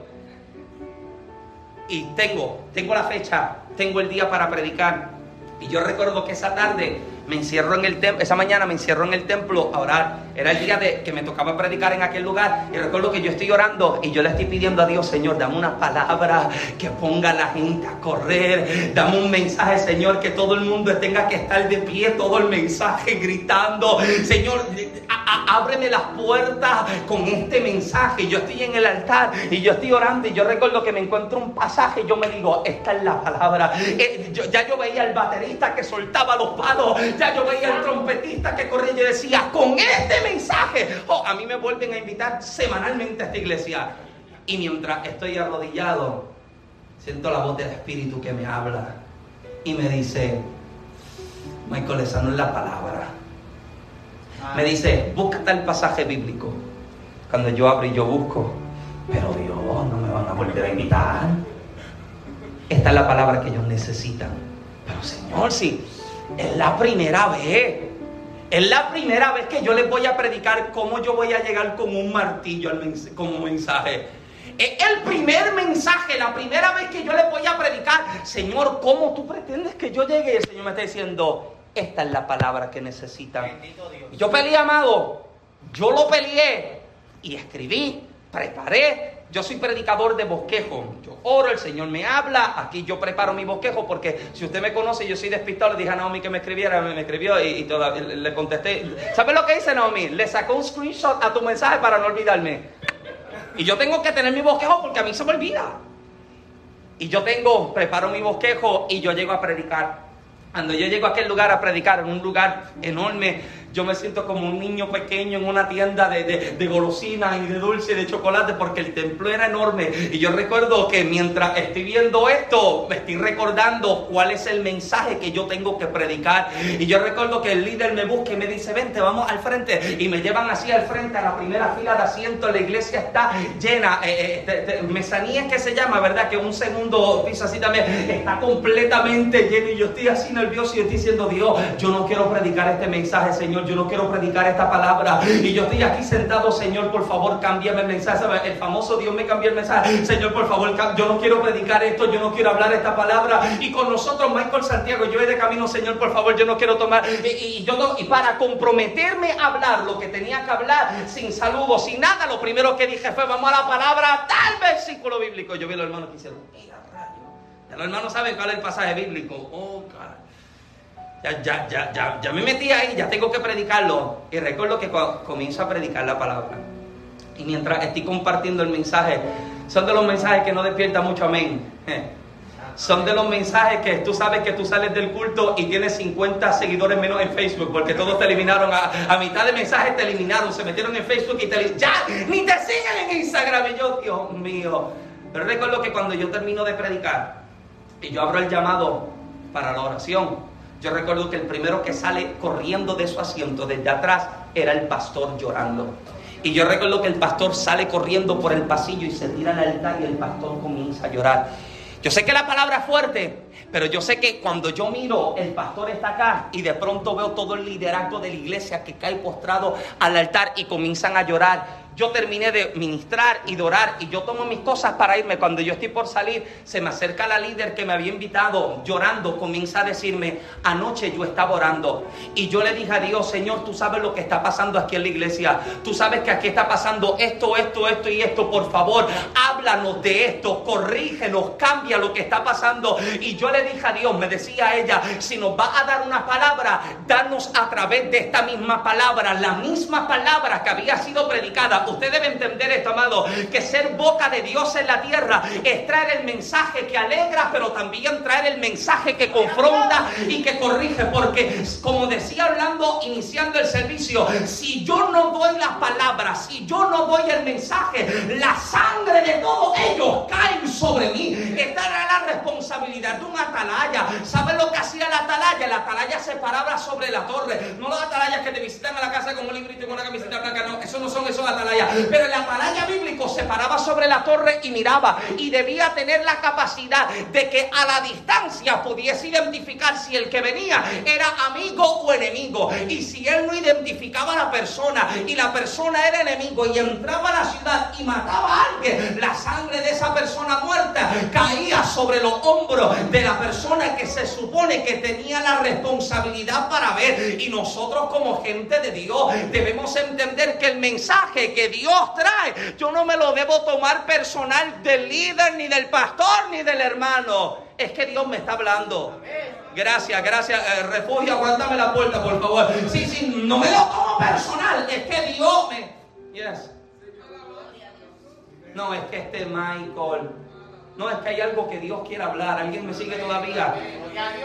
Y tengo, tengo la fecha, tengo el día para predicar. Y yo recuerdo que esa tarde me encierro en el templo, esa mañana me encierro en el templo a orar. Era el día de que me tocaba predicar en aquel lugar. Y recuerdo que yo estoy orando y yo le estoy pidiendo a Dios, Señor, dame una palabra que ponga a la gente a correr. Dame un mensaje, Señor, que todo el mundo tenga que estar de pie, todo el mensaje gritando. Señor, ábreme las puertas con este mensaje. Yo estoy en el altar y yo estoy orando y yo recuerdo que me encuentro un pasaje y yo me digo, esta es la palabra. Eh, ya yo veía al baterista que soltaba los palos ya yo veía al trompetista que corría y yo decía, con este mensaje, oh, a mí me vuelven a invitar semanalmente a esta iglesia. Y mientras estoy arrodillado, siento la voz del Espíritu que me habla y me dice, Michael, esa no es la palabra. Me dice, búscate el pasaje bíblico. Cuando yo abro y yo busco, pero Dios, no me van a volver a invitar. Esta es la palabra que ellos necesitan. Pero Señor, si es la primera vez. Es la primera vez que yo les voy a predicar cómo yo voy a llegar con un martillo como mensaje. Es el primer mensaje, la primera vez que yo les voy a predicar. Señor, ¿cómo tú pretendes que yo llegue? El Señor me está diciendo, esta es la palabra que necesitan. Yo peleé, amado. Yo lo peleé y escribí, preparé, yo soy predicador de bosquejo. Yo oro, el Señor me habla. Aquí yo preparo mi bosquejo porque si usted me conoce, yo soy despistado. Le dije a Naomi que me escribiera, me, escribió y, todavía le contesté. ¿Sabes lo que dice Naomi? Le sacó un screenshot a tu mensaje para no olvidarme. Y yo tengo que tener mi bosquejo porque a mí se me olvida. Y yo tengo, preparo mi bosquejo y yo llego a predicar. Cuando yo llego a aquel lugar a predicar, en un lugar enorme, yo me siento como un niño pequeño en una tienda de, de, golosinas y de dulce y de chocolate porque el templo era enorme. Y yo recuerdo que mientras estoy viendo esto, me estoy recordando cuál es el mensaje que yo tengo que predicar. Y yo recuerdo que el líder me busca y me dice, vente, vamos al frente. Y me llevan así al frente, a la primera fila de asientos. La iglesia está llena. Eh, eh mesanía que se llama, ¿verdad? Que un segundo piso así también está completamente lleno. Y yo estoy así nervioso y estoy diciendo, Dios, yo no quiero predicar este mensaje, Señor yo no quiero predicar esta palabra. Y yo estoy aquí sentado, Señor, por favor, cámbiame el mensaje. El famoso Dios me cambió el mensaje. Señor, por favor, yo no quiero predicar esto, yo no quiero hablar esta palabra. Y con nosotros, Michael Santiago, yo voy de camino, Señor, por favor, yo no quiero tomar. Y para comprometerme a hablar lo que tenía que hablar, sin saludos, sin nada, lo primero que dije fue, vamos a la palabra, tal versículo bíblico. Yo vi a los hermanos que hicieron, mira, rayo. Ya los hermanos saben cuál es el pasaje bíblico. Oh, cara. Ya, ya, ya, ya, me metí ahí, ya tengo que predicarlo. Y recuerdo que comienzo a predicar la palabra. Y mientras estoy compartiendo el mensaje, son de los mensajes que no despierta mucho amén. [laughs] Son de los mensajes que tú sabes que tú sales del culto y tienes 50 seguidores menos en Facebook, porque todos te eliminaron. A, mitad de mensajes te eliminaron, se metieron en Facebook y te ya ni te siguen en Instagram. Y yo, Dios mío. Pero recuerdo que cuando yo termino de predicar y yo abro el llamado para la oración, yo recuerdo que el primero que sale corriendo de su asiento desde atrás era el pastor llorando. Y yo recuerdo que el pastor sale corriendo por el pasillo y se tira al altar y el pastor comienza a llorar. Yo sé que la palabra es fuerte, pero yo sé que cuando yo miro, el pastor está acá y de pronto veo todo el liderazgo de la iglesia que cae postrado al altar y comienzan a llorar yo terminé de ministrar y de orar y yo tomo mis cosas para irme. Cuando yo estoy por salir, se me acerca la líder que me había invitado llorando, comienza a decirme, anoche yo estaba orando y yo le dije a Dios, Señor, tú sabes lo que está pasando aquí en la iglesia, tú sabes que aquí está pasando esto, esto, esto y esto, por favor, háblanos de esto, corrígenos, cambia lo que está pasando. Y yo le dije a Dios, me decía ella, si nos va a dar una palabra, danos a través de esta misma palabra, la misma palabra que había sido predicada Usted debe entender esto, amado, que ser boca de Dios en la tierra es traer el mensaje que alegra, pero también traer el mensaje que confronta y que corrige. Porque, como decía hablando, iniciando el servicio, si yo no doy las palabras, si yo no doy el mensaje, la sangre de todos ellos cae sobre mí. Esta era la responsabilidad de un atalaya. ¿Sabe lo que hacía la atalaya? La atalaya se paraba sobre la torre. No los atalayas que te visitan a la casa con un librito y con una camiseta blanca. No, eso no son esos atalayas pero el atalaya bíblico se paraba sobre la torre y miraba y debía tener la capacidad de que a la distancia pudiese identificar si el que venía era amigo o enemigo. Y si él no identificaba a la persona y la persona era enemigo y entraba a la ciudad y mataba a alguien, la sangre de esa persona muerta caía sobre los hombros de la persona que se supone que tenía la responsabilidad para ver. Y nosotros como gente de Dios debemos entender que el mensaje que Dios trae, yo no me lo debo tomar personal del líder, ni del pastor, ni del hermano. Es que Dios me está hablando. Gracias, gracias. Eh, refugio, aguántame la puerta, por favor. Sí, sí, no me lo tomo personal. Es que Dios me. Yes. No, es que este Michael. No, es que hay algo que Dios quiere hablar. ¿Alguien me sigue todavía?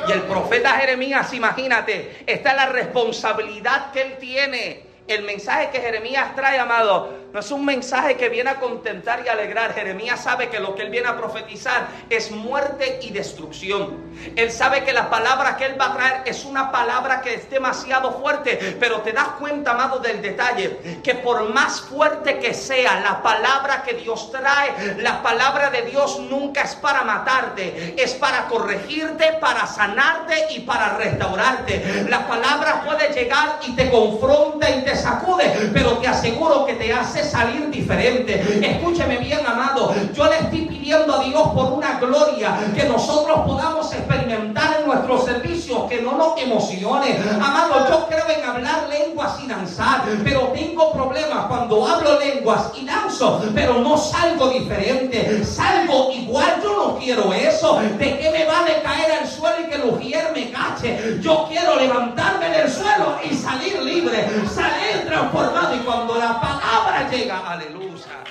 Y el profeta Jeremías, imagínate, esta es la responsabilidad que él tiene el mensaje que Jeremías trae, amado, no es un mensaje que viene a contentar y alegrar. Jeremías sabe que lo que él viene a profetizar es muerte y destrucción. Él sabe que la palabra que él va a traer es una palabra que es demasiado fuerte. Pero te das cuenta, amado, del detalle. Que por más fuerte que sea la palabra que Dios trae, la palabra de Dios nunca es para matarte. Es para corregirte, para sanarte y para restaurarte. La palabra puede llegar y te confronta y te sacude. Pero te aseguro que te hace salir diferente. Escúcheme bien, amado. Yo le estoy a Dios por una gloria que nosotros podamos experimentar en nuestros servicios, que no nos emocione. Amado, yo creo en hablar lenguas y danzar, pero tengo problemas cuando hablo lenguas y danzo, pero no salgo diferente. Salgo igual, yo no quiero eso. ¿De qué me vale caer al suelo y que el ujier me cache? Yo quiero levantarme del suelo y salir libre, salir transformado. Y cuando la palabra llega, aleluya.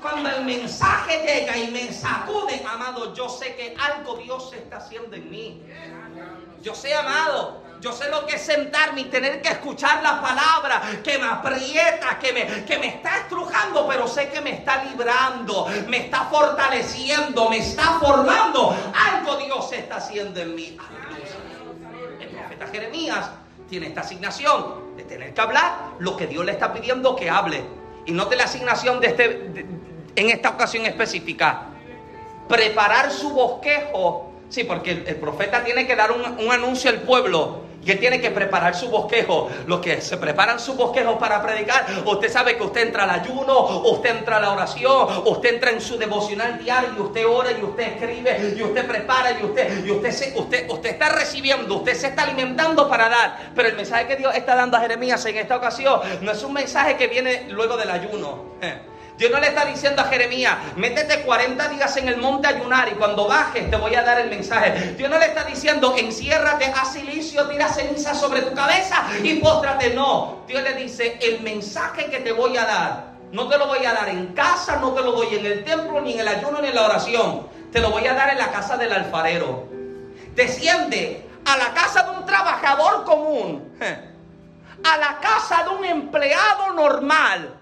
Cuando el mensaje llega y me sacude, amado, yo sé que algo Dios está haciendo en mí. Yo sé, amado, yo sé lo que es sentarme y tener que escuchar la palabra que me aprieta, que me, que me está estrujando, pero sé que me está librando, me está fortaleciendo, me está formando. Algo Dios está haciendo en mí. El profeta Jeremías tiene esta asignación de tener que hablar lo que Dios le está pidiendo que hable. Y no de la asignación de este, en esta ocasión específica. Preparar su bosquejo. Sí, porque el, profeta tiene que dar un, un anuncio al pueblo que tiene que preparar su bosquejo. Los que se preparan su bosquejo para predicar, usted sabe que usted entra al ayuno, usted entra a la oración, usted entra en su devocional diario y usted ora y usted escribe y usted prepara y usted y usted se, usted usted está recibiendo, usted se está alimentando para dar. Pero el mensaje que Dios está dando a Jeremías en esta ocasión no es un mensaje que viene luego del ayuno. Dios no le está diciendo a Jeremías, métete 40 días en el monte a ayunar y cuando bajes te voy a dar el mensaje. Dios no le está diciendo, enciérrate, haz silicio, tira ceniza sobre tu cabeza y póstrate. No, Dios le dice, el mensaje que te voy a dar, no te lo voy a dar en casa, no te lo doy en el templo, ni en el ayuno, ni en la oración. Te lo voy a dar en la casa del alfarero. Desciende a la casa de un trabajador común, [laughs] a la casa de un empleado normal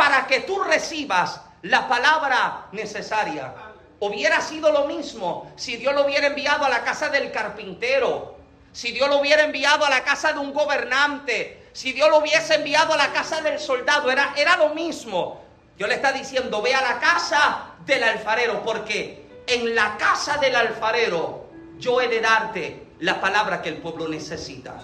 para que tú recibas la palabra necesaria. Hubiera sido lo mismo si Dios lo hubiera enviado a la casa del carpintero, si Dios lo hubiera enviado a la casa de un gobernante, si Dios lo hubiese enviado a la casa del soldado, era, era lo mismo. Dios le está diciendo, ve a la casa del alfarero, porque en la casa del alfarero yo he de darte la palabra que el pueblo necesita.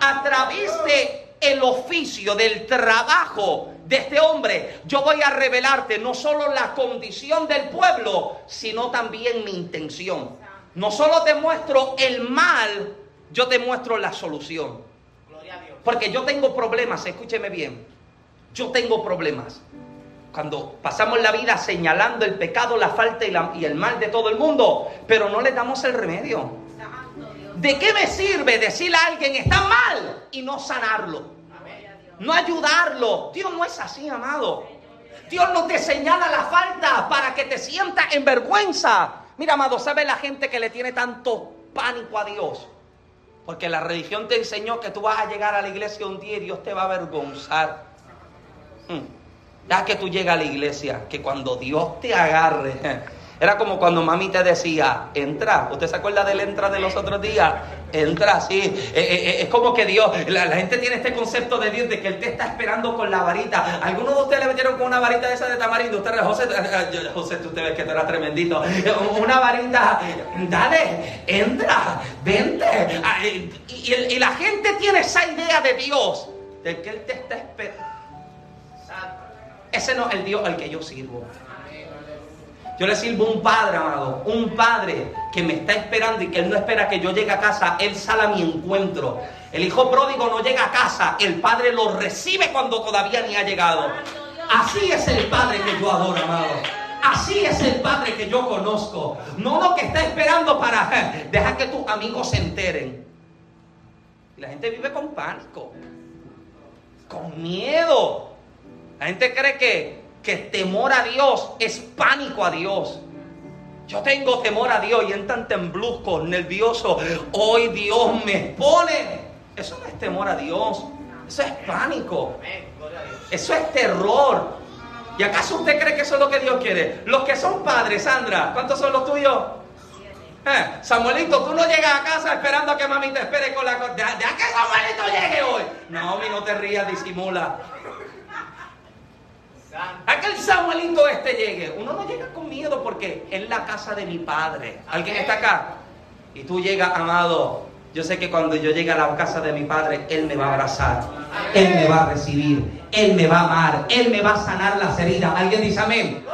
A través de el oficio del trabajo de este hombre, yo voy a revelarte no solo la condición del pueblo, sino también mi intención. No solo te muestro el mal, yo te muestro la solución. Porque yo tengo problemas, escúcheme bien. Yo tengo problemas. Cuando pasamos la vida señalando el pecado, la falta y, el mal de todo el mundo, pero no le damos el remedio. ¿De qué me sirve decirle a alguien está mal y no sanarlo? No ayudarlo. Dios no es así, amado. Dios no te señala la falta para que te sientas en vergüenza. Mira, amado, ¿sabe la gente que le tiene tanto pánico a Dios? Porque la religión te enseñó que tú vas a llegar a la iglesia un día y Dios te va a avergonzar. Hmm. Ya que tú llegas a la iglesia, que cuando Dios te agarre, era como cuando mami te decía, entra. ¿Usted se acuerda del entra de los otros días? Entra, sí. Eh, eh, eh, es como que Dios, la, gente tiene este concepto de Dios, de que Él te está esperando con la varita. ¿Algunos de ustedes le metieron con una varita de esa de tamarindo? Usted, José, José, tú te ves que tú eras tremendito. Una varita, dale, entra, vente. Ah, y, y la gente tiene esa idea de Dios, de que Él te está esperando. Ese no es el Dios al que yo sirvo. Yo le sirvo un padre, amado, un padre que me está esperando y que él no espera que yo llegue a casa, él sale a mi encuentro. El hijo pródigo no llega a casa, el padre lo recibe cuando todavía ni ha llegado. Así es el padre que yo adoro, amado. Así es el padre que yo conozco. No lo que está esperando para eh, dejar que tus amigos se enteren. Y la gente vive con pánico, con miedo. La gente cree que que temor a Dios es pánico a Dios. Yo tengo temor a Dios y entran tembluzcos, nervioso. Hoy Dios me pone. Eso no es temor a Dios. Eso es pánico. Eso es terror. ¿Y acaso usted cree que eso es lo que Dios quiere? Los que son padres, Sandra, ¿cuántos son los tuyos? Eh, Samuelito, tú no llegas a casa esperando a que mami te espere con la... De, de a que Samuelito llegue hoy. No, mi no te rías, disimula. A que el Samuelito este llegue. Uno no llega con miedo porque es la casa de mi padre. ¿Alguien está acá? Y tú llegas, amado. Yo sé que cuando yo llegue a la casa de mi padre, Él me va a abrazar. Él me va a recibir. Él me va a amar. Él me va a sanar las heridas. ¿Alguien dice amén?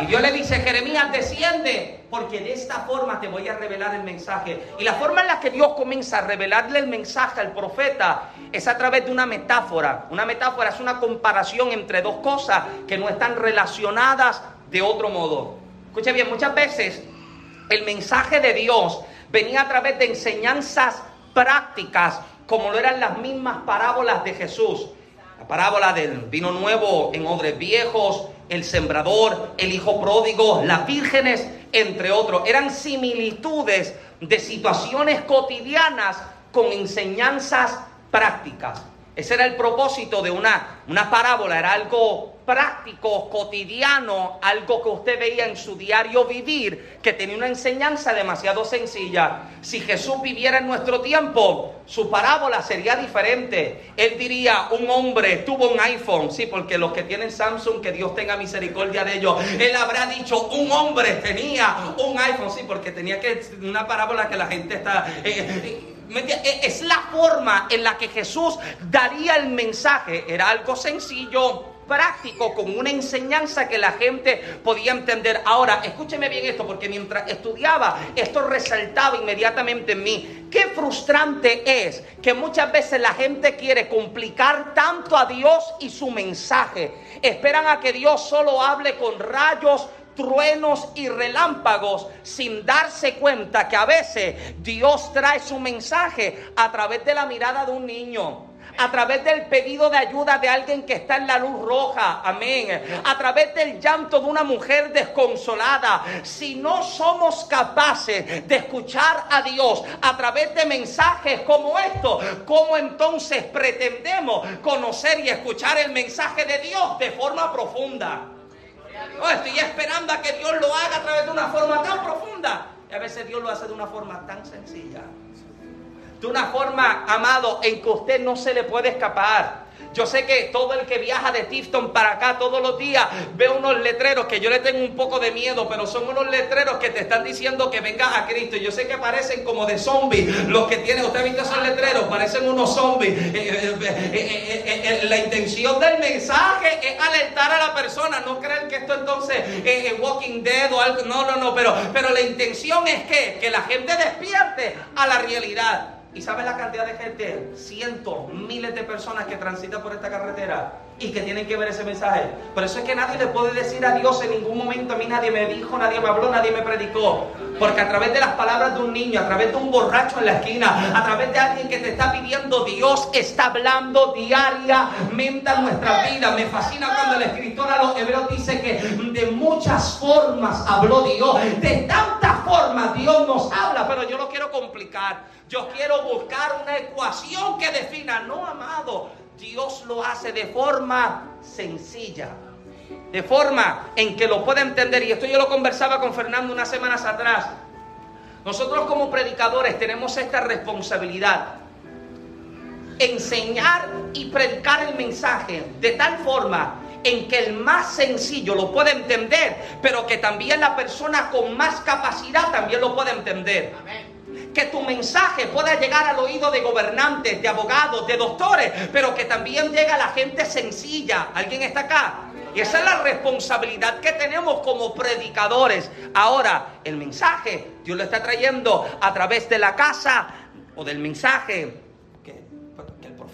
Y Dios le dice, Jeremías, desciende, porque de esta forma te voy a revelar el mensaje. Y la forma en la que Dios comienza a revelarle el mensaje al profeta es a través de una metáfora. Una metáfora es una comparación entre dos cosas que no están relacionadas de otro modo. Escuche bien, muchas veces el mensaje de Dios venía a través de enseñanzas prácticas, como lo eran las mismas parábolas de Jesús. La parábola del vino nuevo en odres viejos, el sembrador, el hijo pródigo, las vírgenes, entre otros. Eran similitudes de situaciones cotidianas con enseñanzas prácticas. Ese era el propósito de una, una parábola, era algo práctico, cotidiano, algo que usted veía en su diario vivir, que tenía una enseñanza demasiado sencilla. Si Jesús viviera en nuestro tiempo, su parábola sería diferente. Él diría, un hombre tuvo un iPhone, sí, porque los que tienen Samsung, que Dios tenga misericordia de ellos, él habrá dicho, un hombre tenía un iPhone, sí, porque tenía que, una parábola que la gente está... Eh, eh, es la forma en la que Jesús daría el mensaje. Era algo sencillo, práctico, con una enseñanza que la gente podía entender. Ahora, escúcheme bien esto, porque mientras estudiaba, esto resaltaba inmediatamente en mí. Qué frustrante es que muchas veces la gente quiere complicar tanto a Dios y su mensaje. Esperan a que Dios solo hable con rayos, truenos y relámpagos sin darse cuenta que a veces Dios trae su mensaje a través de la mirada de un niño a través del pedido de ayuda de alguien que está en la luz roja, amén, a través del llanto de una mujer desconsolada. Si no somos capaces de escuchar a Dios a través de mensajes como estos, ¿cómo entonces pretendemos conocer y escuchar el mensaje de Dios de forma profunda? estoy esperando a que Dios lo haga a través de una forma tan profunda. Y a veces Dios lo hace de una forma tan sencilla. De una forma, amado, en que usted no se le puede escapar. Yo sé que todo el que viaja de Tifton para acá todos los días ve unos letreros que yo le tengo un poco de miedo, pero son unos letreros que te están diciendo que vengas a Cristo. Yo sé que parecen como de zombies los que tienen. ¿Usted ha visto esos letreros? Parecen unos zombies. Eh, eh, eh, la intención del mensaje es alertar a la persona. No creer que esto entonces es Walking Dead o algo. No, no, no. Pero, pero la intención es que, que la gente despierte a la realidad. ¿Y sabes la cantidad de gente? Cientos, miles de personas que transitan por esta carretera y que tienen que ver ese mensaje. Por eso es que nadie le puede decir a Dios en ningún momento, a mí nadie me dijo, nadie me habló, nadie me predicó. Porque a través de las palabras de un niño, a través de un borracho en la esquina, a través de alguien que te está pidiendo, Dios está hablando diariamente a nuestra vida. Me fascina cuando el escritor a los hebreos dice que de muchas formas habló Dios. De tantas formas Dios nos habla, pero yo lo quiero complicar. Yo quiero buscar una ecuación que defina, no amado, Dios lo hace de forma sencilla, de forma en que lo pueda entender. Y esto yo lo conversaba con Fernando unas semanas atrás. Nosotros como predicadores tenemos esta responsabilidad. Enseñar y predicar el mensaje de tal forma en que el más sencillo lo pueda entender, pero que también la persona con más capacidad también lo pueda entender. Amén que tu mensaje pueda llegar al oído de gobernantes, de abogados, de doctores, pero que también llegue a la gente sencilla. ¿Alguien está acá? Y esa es la responsabilidad que tenemos como predicadores. Ahora, el mensaje Dios lo está trayendo a través de la casa o del mensaje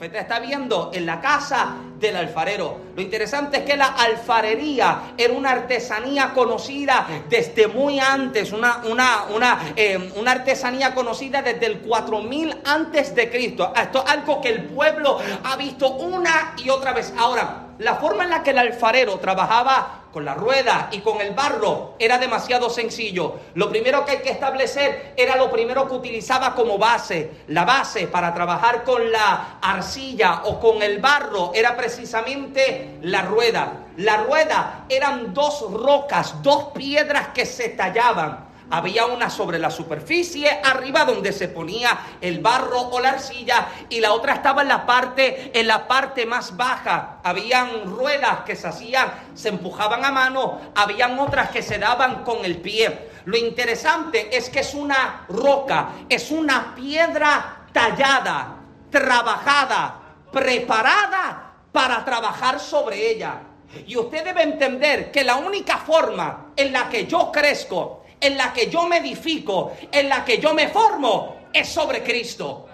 está viendo en la casa del alfarero. Lo interesante es que la alfarería era una artesanía conocida desde muy antes, una, una, una, eh, una artesanía conocida desde el 4000 antes de Cristo. Esto es algo que el pueblo ha visto una y otra vez. Ahora, la forma en la que el alfarero trabajaba con la rueda y con el barro era demasiado sencillo. Lo primero que hay que establecer era lo primero que utilizaba como base. La base para trabajar con la arcilla o con el barro era precisamente la rueda. La rueda eran dos rocas, dos piedras que se tallaban. Había una sobre la superficie, arriba donde se ponía el barro o la arcilla, y la otra estaba en la parte, en la parte más baja. Habían ruedas que se hacían, se empujaban a mano, habían otras que se daban con el pie. Lo interesante es que es una roca, es una piedra tallada, trabajada, preparada para trabajar sobre ella. Y usted debe entender que la única forma en la que yo crezco, en la que yo me edifico, en la que yo me formo, es sobre Cristo.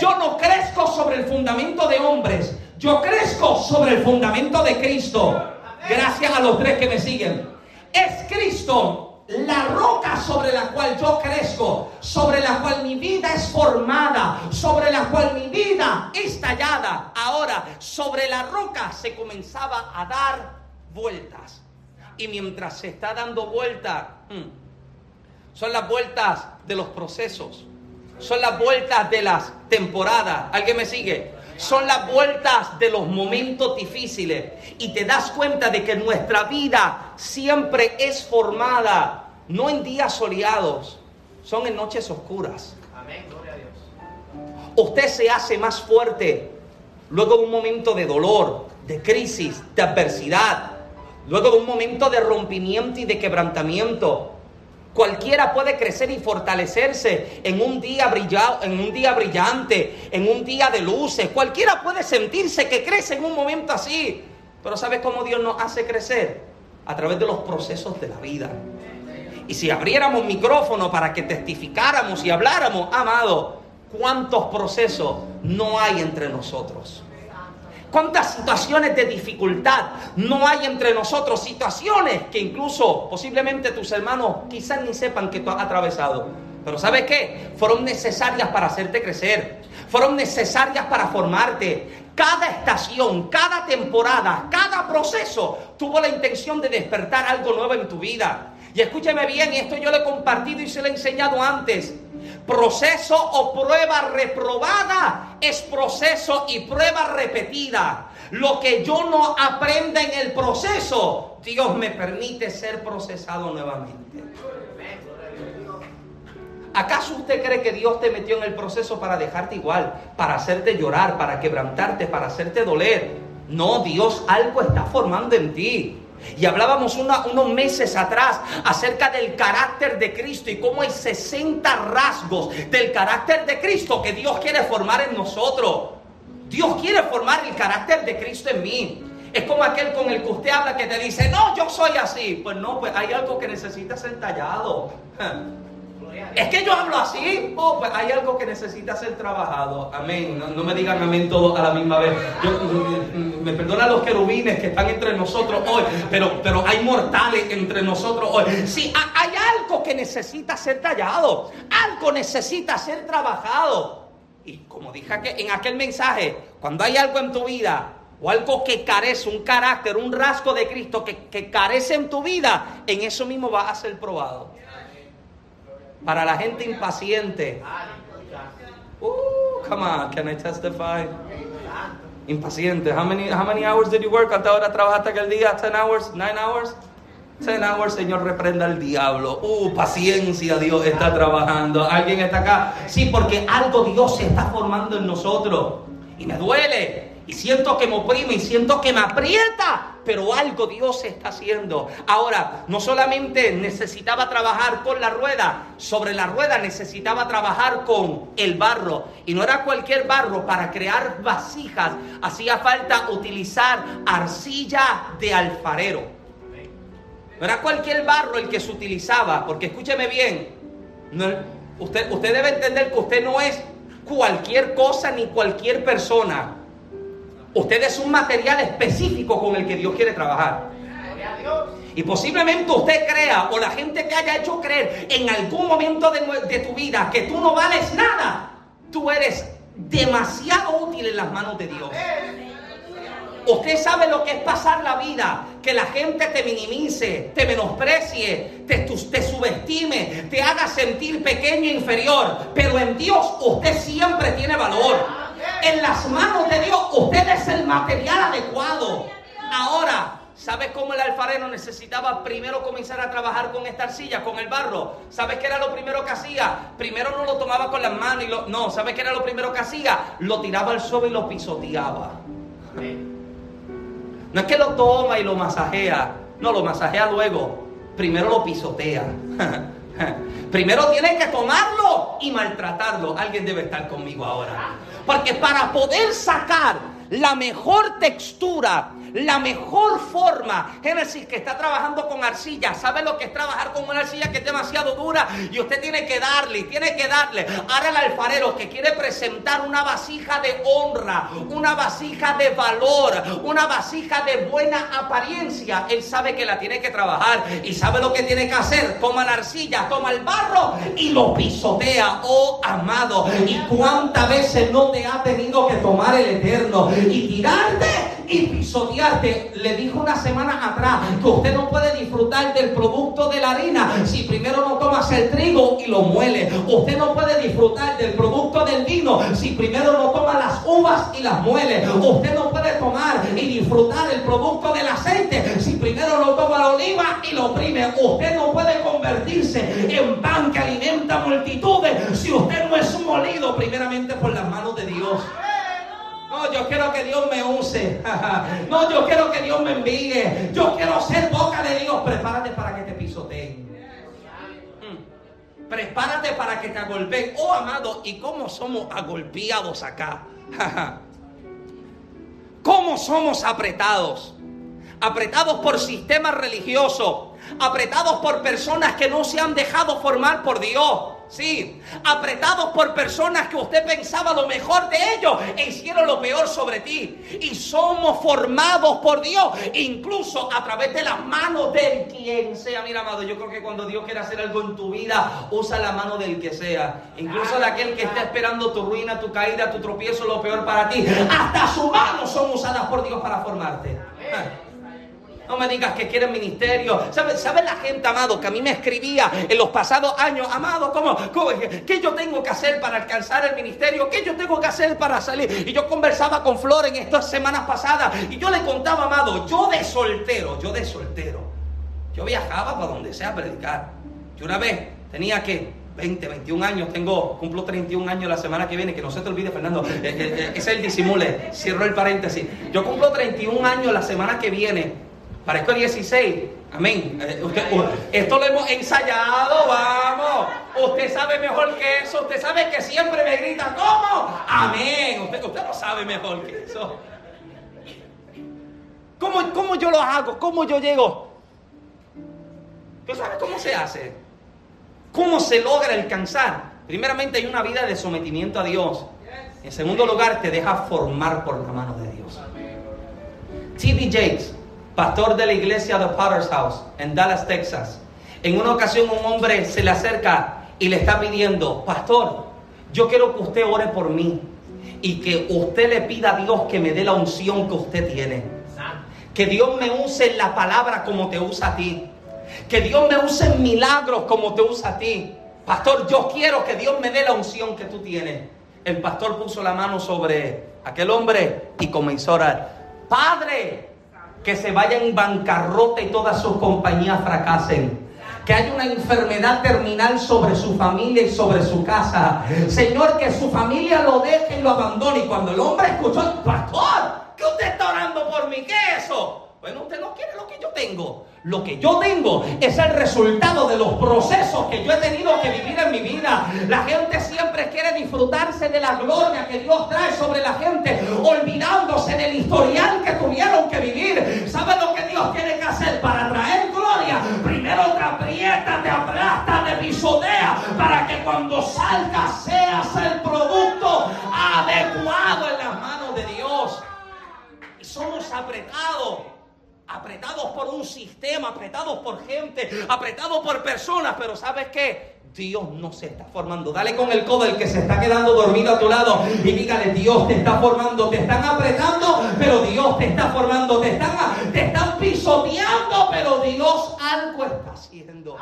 Yo no crezco sobre el fundamento de hombres, yo crezco sobre el fundamento de Cristo. Gracias a los tres que me siguen. Es Cristo la roca sobre la cual yo crezco, sobre la cual mi vida es formada, sobre la cual mi vida es tallada. Ahora, sobre la roca se comenzaba a dar vueltas. Y mientras se está dando vuelta, hmm, son las vueltas de los procesos, son las vueltas de las temporadas. ¿Alguien me sigue? Son las vueltas de los momentos difíciles. Y te das cuenta de que nuestra vida siempre es formada, no en días soleados, son en noches oscuras. Amén, gloria a Dios. Usted se hace más fuerte luego de un momento de dolor, de crisis, de adversidad, luego de un momento de rompimiento y de quebrantamiento. Cualquiera puede crecer y fortalecerse en un día brillado, en un día brillante, en un día de luces. Cualquiera puede sentirse que crece en un momento así. Pero ¿sabes cómo Dios nos hace crecer? A través de los procesos de la vida. Y si abriéramos micrófono para que testificáramos y habláramos, amado, ¿cuántos procesos no hay entre nosotros? ¿Cuántas situaciones de dificultad no hay entre nosotros? Situaciones que incluso posiblemente tus hermanos quizás ni sepan que tú has atravesado. Pero ¿sabes qué? Fueron necesarias para hacerte crecer. Fueron necesarias para formarte. Cada estación, cada temporada, cada proceso tuvo la intención de despertar algo nuevo en tu vida. Y escúcheme bien, esto yo lo he compartido y se lo he enseñado antes. Proceso o prueba reprobada es proceso y prueba repetida. Lo que yo no aprenda en el proceso, Dios me permite ser procesado nuevamente. ¿Acaso usted cree que Dios te metió en el proceso para dejarte igual, para hacerte llorar, para quebrantarte, para hacerte doler? No, Dios algo está formando en ti. Y hablábamos unos meses atrás acerca del carácter de Cristo y cómo hay 60 rasgos del carácter de Cristo que Dios quiere formar en nosotros. Dios quiere formar el carácter de Cristo en mí. Es como aquel con el que usted habla que te dice, no, yo soy así. Pues no, pues hay algo que necesita ser tallado. [laughs] Es que yo hablo así. Oh, pues hay algo que necesita ser trabajado. Amén. No, me digan amén todos a la misma vez. me, perdonan los querubines que están entre nosotros hoy, pero, pero hay mortales entre nosotros hoy. Sí, hay algo que necesita ser tallado. Algo necesita ser trabajado. Y como dije en aquel mensaje, cuando hay algo en tu vida o algo que carece, un carácter, un rasgo de Cristo que, que carece en tu vida, en eso mismo va a ser probado. Para la gente impaciente. Uh, come on, can I testify? Impaciente. How many, how many hours did you work? ¿Cuántas horas trabajaste aquel día? 10 hours? 9 hours? 10 hours, Señor, reprenda al diablo. Uh, paciencia, Dios está trabajando. ¿Alguien está acá? Sí, porque algo Dios se está formando en nosotros. Y me duele. Y siento que me oprime y siento que me aprieta pero algo Dios está haciendo. Ahora, no solamente necesitaba trabajar con la rueda, sobre la rueda necesitaba trabajar con el barro. Y no era cualquier barro, para crear vasijas hacía falta utilizar arcilla de alfarero. No era cualquier barro el que se utilizaba, porque escúcheme bien, usted, usted debe entender que usted no es cualquier cosa ni cualquier persona. Usted es un material específico con el que Dios quiere trabajar. Y posiblemente usted crea, o la gente te haya hecho creer en algún momento de, tu vida que tú no vales nada. Tú eres demasiado útil en las manos de Dios. Usted sabe lo que es pasar la vida, que la gente te minimice, te menosprecie, te, te subestime, te haga sentir pequeño e inferior. Pero en Dios usted siempre tiene valor. En las manos de Dios usted es el material adecuado. Ahora, ¿sabes cómo el alfarero necesitaba primero comenzar a trabajar con esta arcilla, con el barro? ¿Sabes qué era lo primero que hacía? Primero no lo tomaba con las manos y lo... No, ¿sabes qué era lo primero que hacía? Lo tiraba al suelo y lo pisoteaba. No es que lo toma y lo masajea. No, lo masajea luego. Primero lo pisotea. [laughs] [laughs] Primero tiene que tomarlo y maltratarlo. Alguien debe estar conmigo ahora. Porque para poder sacar la mejor textura la mejor forma. Génesis que está trabajando con arcilla. ¿Sabe lo que es trabajar con una arcilla que es demasiado dura? Y usted tiene que darle, tiene que darle. Ahora el alfarero que quiere presentar una vasija de honra, una vasija de valor, una vasija de buena apariencia. Él sabe que la tiene que trabajar y sabe lo que tiene que hacer. Toma la arcilla, toma el barro y lo pisotea. Oh amado, ¿y cuántas veces no te ha tenido que tomar el eterno y tirarte? Y pisotearte. Le dijo una semana atrás que usted no puede disfrutar del producto de la harina si primero no tomas el trigo y lo muele. Usted no puede disfrutar del producto del vino si primero no toma las uvas y las muele. Usted no puede tomar y disfrutar el producto del aceite si primero no toma la oliva y lo oprime. Usted no puede convertirse en pan que alimenta multitudes si usted no es molido primeramente por las manos de Dios. No, yo quiero que Dios me use. [laughs] no, yo quiero que Dios me envíe. Yo quiero ser boca de Dios. Prepárate para que te pisoteen. Mm. Prepárate para que te agolpeen. Oh, amado, ¿y cómo somos agolpeados acá? [laughs] ¿Cómo somos apretados? Apretados por sistemas religiosos. Apretados por personas que no se han dejado formar por Dios Sí, apretados por personas que usted pensaba lo mejor de ellos e hicieron lo peor sobre ti. Y somos formados por Dios, incluso a través de las manos del quien sea. Mira, amado, yo creo que cuando Dios quiere hacer algo en tu vida, usa la mano del que sea. Incluso de aquel que está esperando tu ruina, tu caída, tu tropiezo, lo peor para ti. Hasta sus manos son usadas por Dios para formarte. No me digas que quieres ministerio. ¿Sabes sabe la gente, amado, que a mí me escribía en los pasados años, amado, ¿cómo, qué yo tengo que hacer para alcanzar el ministerio? ¿Qué yo tengo que hacer para salir? Y yo conversaba con Flor en estas semanas pasadas y yo le contaba, amado, yo de soltero, yo de soltero, yo viajaba para donde sea a predicar. Yo una vez tenía que 20, 21 años, tengo, cumplo 31 años la semana que viene, que no se te olvide, Fernando, eh, eh, eh, es el disimule, cierro el paréntesis. Yo cumplo 31 años la semana que viene, parezco 16, amén. esto lo hemos ensayado, vamos. Usted sabe mejor que eso, usted sabe que siempre me grita, ¿cómo? Amén. Usted, usted lo sabe mejor que eso. ¿Cómo, ¿Cómo yo lo hago? ¿Cómo yo llego? ¿Tú sabes cómo se hace? ¿Cómo se logra alcanzar? Primeramente hay una vida de sometimiento a Dios. En segundo lugar, te deja formar por la mano de Dios. T.D. Jakes, pastor de la iglesia de Potter's House en Dallas, Texas. En una ocasión un hombre se le acerca y le está pidiendo, pastor, yo quiero que usted ore por mí y que usted le pida a Dios que me dé la unción que usted tiene. Que Dios me use la palabra como te usa a ti. Que Dios me use en milagros como te usa a ti. Pastor, yo quiero que Dios me dé la unción que tú tienes. El pastor puso la mano sobre aquel hombre y comenzó a orar. Padre, que se vaya en bancarrota y todas sus compañías fracasen que haya una enfermedad terminal sobre su familia y sobre su casa. Señor, que su familia lo deje y lo abandone. Y cuando el hombre escuchó, pastor, ¿qué usted está orando por mí? ¿Qué es eso? Bueno, usted no quiere lo que yo tengo. Lo que yo tengo es el resultado de los procesos que yo he tenido que vivir en mi vida. La gente siempre quiere disfrutarse de la gloria que Dios trae sobre la gente, olvidándose del historial que tuvieron que vivir. ¿Sabe lo que Dios tiene que hacer para traer gloria? Primero te aprieta, te aplasta, te pisodea, para que cuando salga seas el producto adecuado en las manos de Dios. Somos apretados apretados por un sistema, apretados por gente, apretados por personas, pero ¿sabes qué? Dios no se está formando. Dale con el codo el que se está quedando dormido a tu lado y dígale, Dios te está formando, te están apretando, pero Dios te está formando, te están, te están pisoteando, pero Dios algo está haciendo.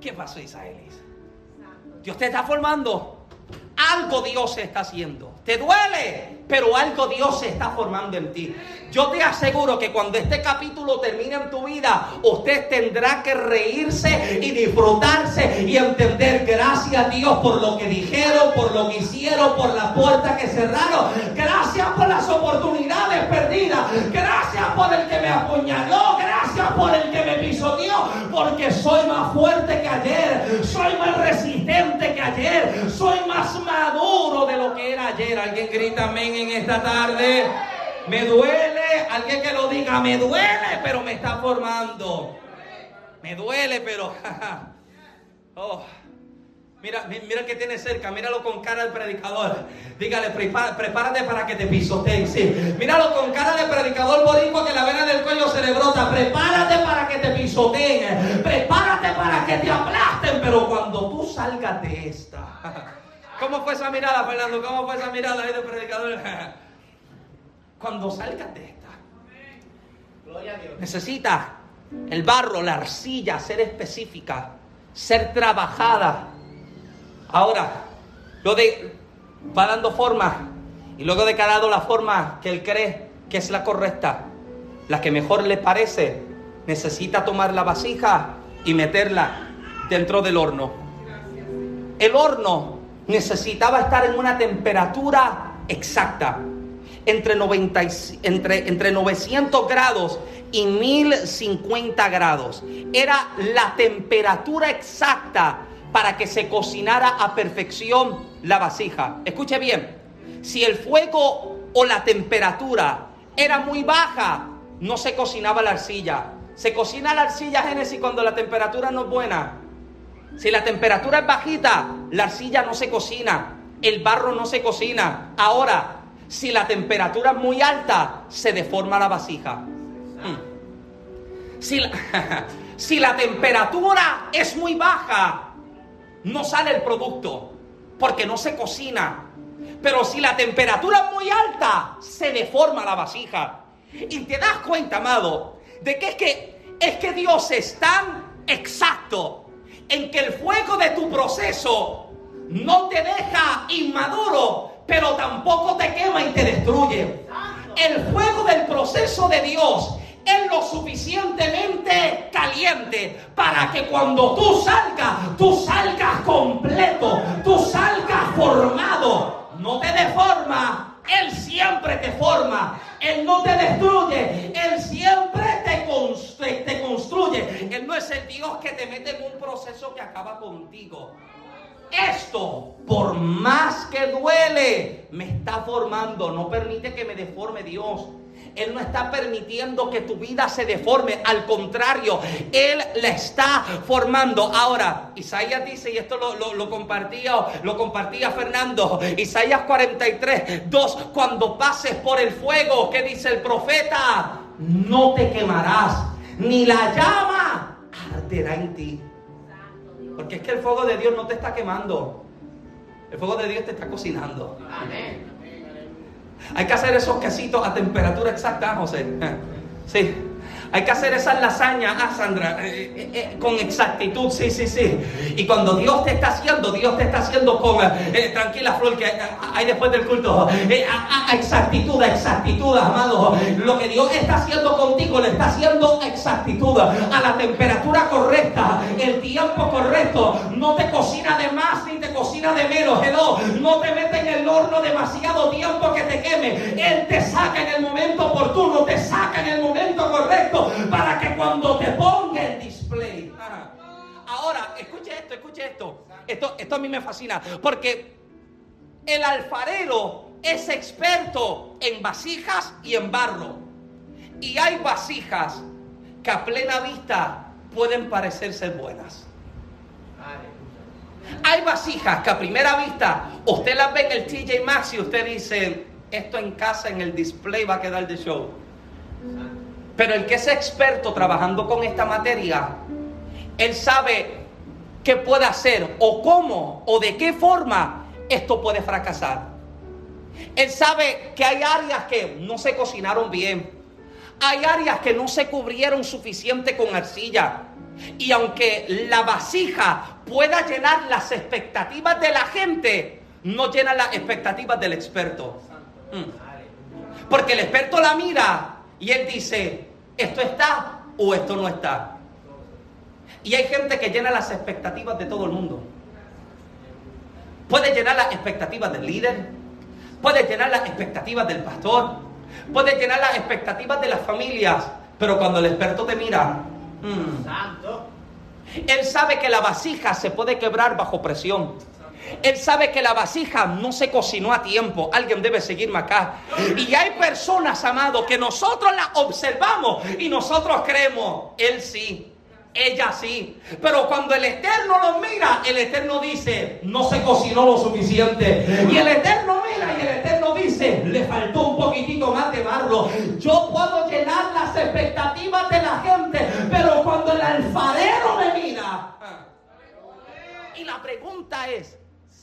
¿Qué pasó, Isaías? Dios te está formando. Algo Dios está haciendo. Te duele, pero algo Dios se está formando en ti. Yo te aseguro que cuando este capítulo termine en tu vida, usted tendrá que reírse y disfrutarse y entender gracias a Dios por lo que dijeron, por lo que hicieron, por la puerta que cerraron. Gracias por las oportunidades perdidas. Gracias por el que me apuñaló. Gracias por el que me pisoteó. Porque soy más fuerte que ayer. Soy más resistente que ayer. Soy más maduro de lo que era ayer. Alguien grita amén en esta tarde. Me duele, alguien que lo diga, me duele, pero me está formando. Me duele, pero... [laughs] oh. Mira, mira que tiene cerca, míralo con cara de predicador. Dígale, prepárate para que te pisoteen. Sí. Míralo con cara de predicador boricua que la vena del cuello se le brota. Prepárate para que te pisoteen. Prepárate para que te aplasten. Pero cuando tú salgas de esta, ¿Cómo fue esa mirada, Fernando? ¿Cómo fue esa mirada ahí de predicador? [laughs] Cuando salgas de esta, necesita el barro, la arcilla, ser específica, ser trabajada. Ahora, lo de va dando forma y luego de que ha dado la forma que él cree que es la correcta, la que mejor le parece, necesita tomar la vasija y meterla dentro del horno. El horno necesitaba estar en una temperatura exacta, entre, 90 entre, entre 900 grados y 1050 grados. Era la temperatura exacta para que se cocinara a perfección la vasija. Escuche bien, si el fuego o la temperatura era muy baja, no se cocinaba la arcilla. Se cocina la arcilla Génesis cuando la temperatura no es buena. Si la temperatura es bajita, la arcilla no se cocina, el barro no se cocina. Ahora, si la temperatura es muy alta, se deforma la vasija. Si, la, [laughs] si la temperatura es muy baja, no sale el producto porque no se cocina. Pero si la temperatura es muy alta, se deforma la vasija. Y te das cuenta, amado, de que es que, es que Dios es tan exacto en que el fuego de tu proceso no te deja inmaduro, pero tampoco te quema y te destruye. El fuego del proceso de Dios es lo suficientemente caliente para que cuando tú salgas, tú salgas completo, tú salgas formado. No te deforma, Él siempre te forma. Él no te destruye, Él siempre te, construye. Él no es el Dios que te mete en un proceso que acaba contigo. Esto, por más que duele, me está formando. No permite que me deforme Dios. Él no está permitiendo que tu vida se deforme. Al contrario, Él la está formando. Ahora, Isaías dice, y esto lo, compartía, lo compartía Fernando, Isaías 43, 2, cuando pases por el fuego, ¿qué dice el profeta? No te quemarás, ni la llama arderá en ti. Porque es que el fuego de Dios no te está quemando. El fuego de Dios te está cocinando. Hay que hacer esos quesitos a temperatura exacta, José. [laughs] Sí. Hay que hacer esas lasañas, ah, Sandra, eh, eh, eh, con exactitud, sí, sí, sí. Y cuando Dios te está haciendo, Dios te está haciendo con, tranquila Flor, que hay después del culto, a, exactitud, a exactitud, amado. Lo que Dios está haciendo contigo, le está haciendo exactitud, a la temperatura correcta, el tiempo correcto. No te cocina de más ni te cocina de menos, hello. No te mete en el horno demasiado tiempo que te queme. Él te saca en el momento oportuno, te saca en el momento correcto para que cuando te ponga el display. Ahora, escuche esto, escuche esto. Esto, esto a mí me fascina. Porque el alfarero es experto en vasijas y en barro. Y hay vasijas que a plena vista pueden parecer ser buenas. Hay vasijas que a primera vista usted las ve en el TJ Maxx y usted dice, esto en casa en el display va a quedar de show. Pero el que es experto trabajando con esta materia, él sabe qué puede hacer o cómo o de qué forma esto puede fracasar. Él sabe que hay áreas que no se cocinaron bien. Hay áreas que no se cubrieron suficiente con arcilla. Y aunque la vasija pueda llenar las expectativas de la gente, no llena las expectativas del experto. Mm. Porque el experto la mira y él dice, ¿esto está o esto no está? Y hay gente que llena las expectativas de todo el mundo. Puede llenar las expectativas del líder, puede llenar las expectativas del pastor, puede llenar las expectativas de las familias, pero cuando el experto te mira, hmm, él sabe que la vasija se puede quebrar bajo presión. Él sabe que la vasija no se cocinó a tiempo. Alguien debe seguirme acá. Y hay personas, amados, que nosotros las observamos y nosotros creemos, Él sí. Ella sí. Pero cuando el Eterno lo mira, el Eterno dice, no se cocinó lo suficiente. Y el Eterno mira y el Eterno dice, le faltó un poquitito más de barro. Yo puedo llenar las expectativas de la gente, pero cuando el alfarero me mira... Y la pregunta es,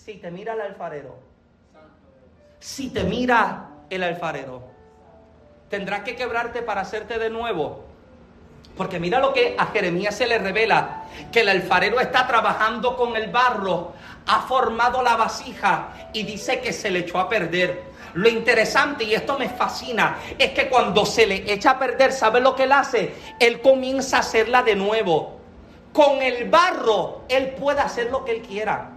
si te mira el alfarero, si te mira el alfarero, tendrás que quebrarte para hacerte de nuevo. Porque mira lo que a Jeremías se le revela, que el alfarero está trabajando con el barro, ha formado la vasija y dice que se le echó a perder. Lo interesante, y esto me fascina, es que cuando se le echa a perder, ¿sabe lo que él hace? Él comienza a hacerla de nuevo. Con el barro, él puede hacer lo que él quiera.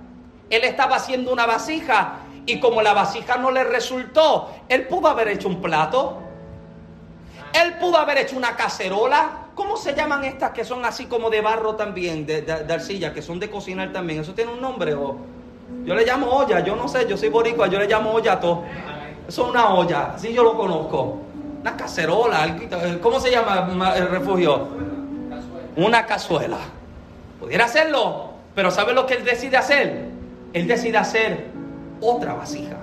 Él estaba haciendo una vasija y como la vasija no le resultó, él pudo haber hecho un plato. Él pudo haber hecho una cacerola. ¿Cómo se llaman estas que son así como de barro también, de, arcilla, que son de cocinar también? ¿Eso tiene un nombre? Yo le llamo olla, yo no sé, yo soy boricua, yo le llamo olla a todo. Eso es una olla, así yo lo conozco. Una cacerola, ¿cómo se llama el refugio? Una cazuela. Pudiera hacerlo, pero ¿sabe lo que él decide hacer? Él decide hacer otra vasija.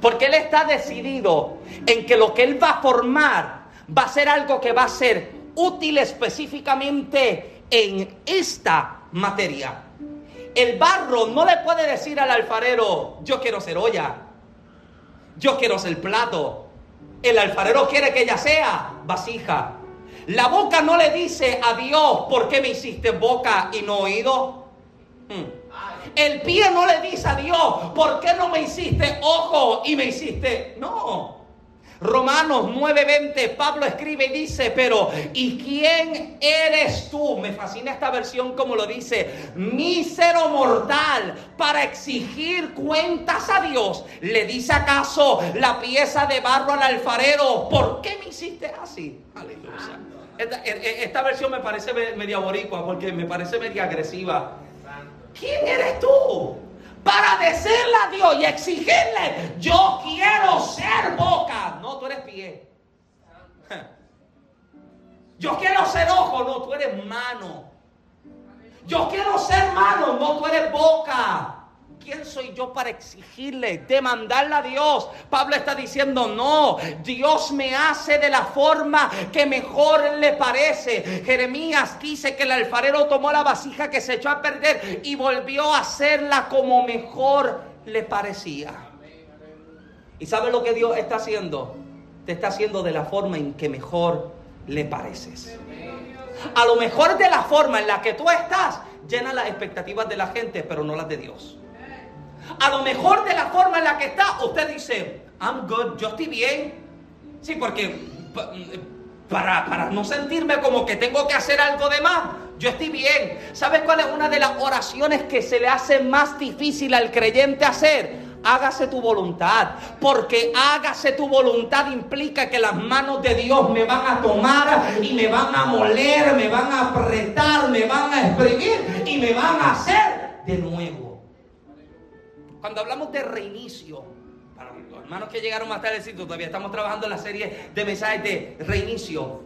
Porque Él está decidido en que lo que Él va a formar va a ser algo que va a ser útil específicamente en esta materia. El barro no le puede decir al alfarero, yo quiero ser olla, yo quiero ser plato. El alfarero quiere que ella sea vasija. La boca no le dice a Dios, ¿por qué me hiciste boca y no oído? Hmm. El pie no le dice a Dios, ¿por qué no me hiciste ojo y me hiciste? No. Romanos 9:20, Pablo escribe y dice, pero ¿y quién eres tú? Me fascina esta versión como lo dice, mísero mortal, para exigir cuentas a Dios. ¿Le dice acaso la pieza de barro al alfarero? ¿Por qué me hiciste así? Aleluya. Esta, e, e, esta versión me parece media boricua porque me parece media agresiva. ¿Quién eres tú? para decirle a Dios y exigirle, yo quiero ser boca. No, tú eres pie. [laughs] Yo quiero ser ojo, no, tú eres mano. Yo quiero ser mano, no, tú eres boca. ¿Quién soy yo para exigirle, demandarle a Dios? Pablo está diciendo, no, Dios me hace de la forma que mejor le parece. Jeremías dice que el alfarero tomó la vasija que se echó a perder y volvió a hacerla como mejor le parecía. ¿Y sabe lo que Dios está haciendo? Te está haciendo de la forma en que mejor le pareces. A lo mejor de la forma en la que tú estás, llena las expectativas de la gente, pero no las de Dios. A lo mejor de la forma en la que está, usted dice, I'm good, yo estoy bien. Sí, porque para, para no sentirme como que tengo que hacer algo de más, yo estoy bien. ¿Sabes cuál es una de las oraciones que se le hace más difícil al creyente hacer? hágase tu voluntad, porque hágase tu voluntad implica que las manos de Dios me van a tomar y me van a moler, me van a apretar, me van a exprimir y me van a hacer de nuevo. Cuando hablamos de reinicio, para los hermanos que llegaron más tarde, todavía estamos trabajando en la serie de mensajes de reinicio.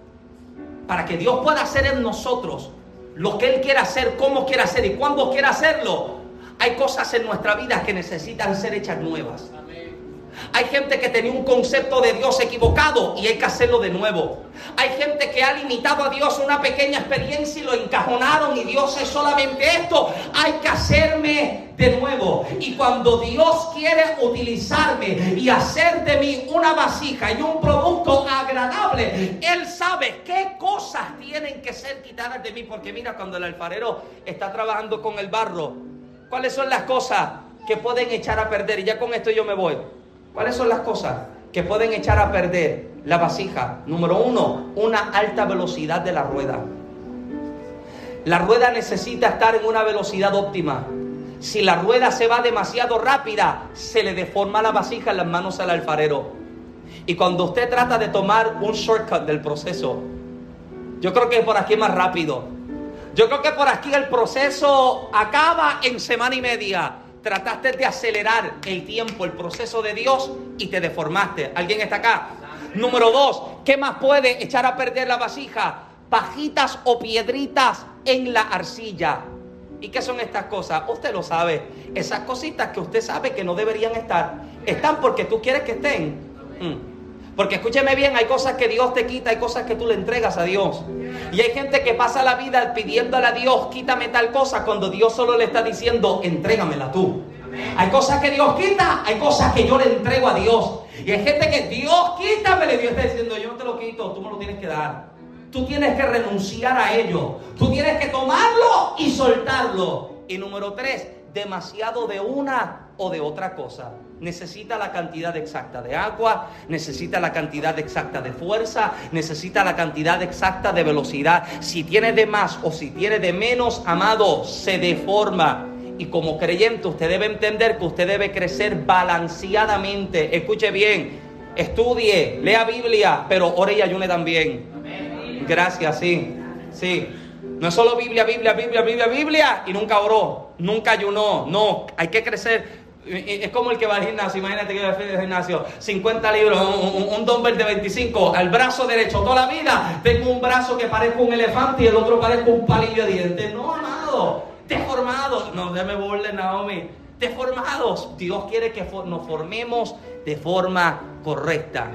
Para que Dios pueda hacer en nosotros lo que Él quiera hacer, cómo quiera hacer y cuándo quiera hacerlo. Hay cosas en nuestra vida que necesitan ser hechas nuevas. Hay gente que tenía un concepto de Dios equivocado y hay que hacerlo de nuevo. Hay gente que ha limitado a Dios una pequeña experiencia y lo encajonaron y Dios es solamente esto. Hay que hacerme de nuevo. Y cuando Dios quiere utilizarme y hacer de mí una vasija y un producto agradable, Él sabe qué cosas tienen que ser quitadas de mí. Porque mira, cuando el alfarero está trabajando con el barro, ¿cuáles son las cosas que pueden echar a perder? Y ya con esto yo me voy. ¿Cuáles son las cosas que pueden echar a perder la vasija? Número uno, una alta velocidad de la rueda. La rueda necesita estar en una velocidad óptima. Si la rueda se va demasiado rápida, se le deforma la vasija en las manos al alfarero. Y cuando usted trata de tomar un shortcut del proceso, yo creo que por aquí es más rápido. Yo creo que por aquí el proceso acaba en semana y media trataste de acelerar el tiempo, el proceso de Dios y te deformaste. ¿Alguien está acá? Número dos, ¿qué más puede echar a perder la vasija? Pajitas o piedritas en la arcilla. ¿Y qué son estas cosas? Usted lo sabe. Esas cositas que usted sabe que no deberían estar, están porque tú quieres que estén. Mm. Porque escúcheme bien, hay cosas que Dios te quita, hay cosas que tú le entregas a Dios. Y hay gente que pasa la vida pidiéndole a Dios, quítame tal cosa, cuando Dios solo le está diciendo, entrégamela tú. Hay cosas que Dios quita, hay cosas que yo le entrego a Dios. Y hay gente que Dios quítamele, Dios está diciendo, yo no te lo quito, tú me lo tienes que dar. Tú tienes que renunciar a ello. Tú tienes que tomarlo y soltarlo. Y número tres, demasiado de una o de otra cosa necesita la cantidad exacta de agua, necesita la cantidad exacta de fuerza, necesita la cantidad exacta de velocidad. Si tiene de más o si tiene de menos, amado, se deforma. Y como creyente usted debe entender que usted debe crecer balanceadamente. Escuche bien, estudie, lea Biblia, pero ore y ayune también. Gracias, sí, sí. No es solo Biblia, Biblia, Biblia, Biblia, Biblia y nunca oró, nunca ayunó. No, hay que crecer es como el que va al gimnasio, imagínate que va al gimnasio, 50 libros, un, un, de 25, al brazo derecho toda la vida, tengo un brazo que parezca un elefante y el otro parezca un palillo de dientes. No, amado, deformados. No, déjame burle, Naomi. Deformados. Dios quiere que nos formemos de forma correcta.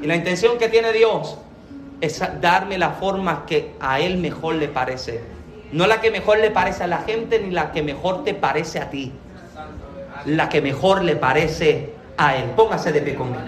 Y la intención que tiene Dios es darme la forma que a Él mejor le parece. No la que mejor le parece a la gente ni la que mejor te parece a ti la que mejor le parece a Él. Póngase de pie conmigo.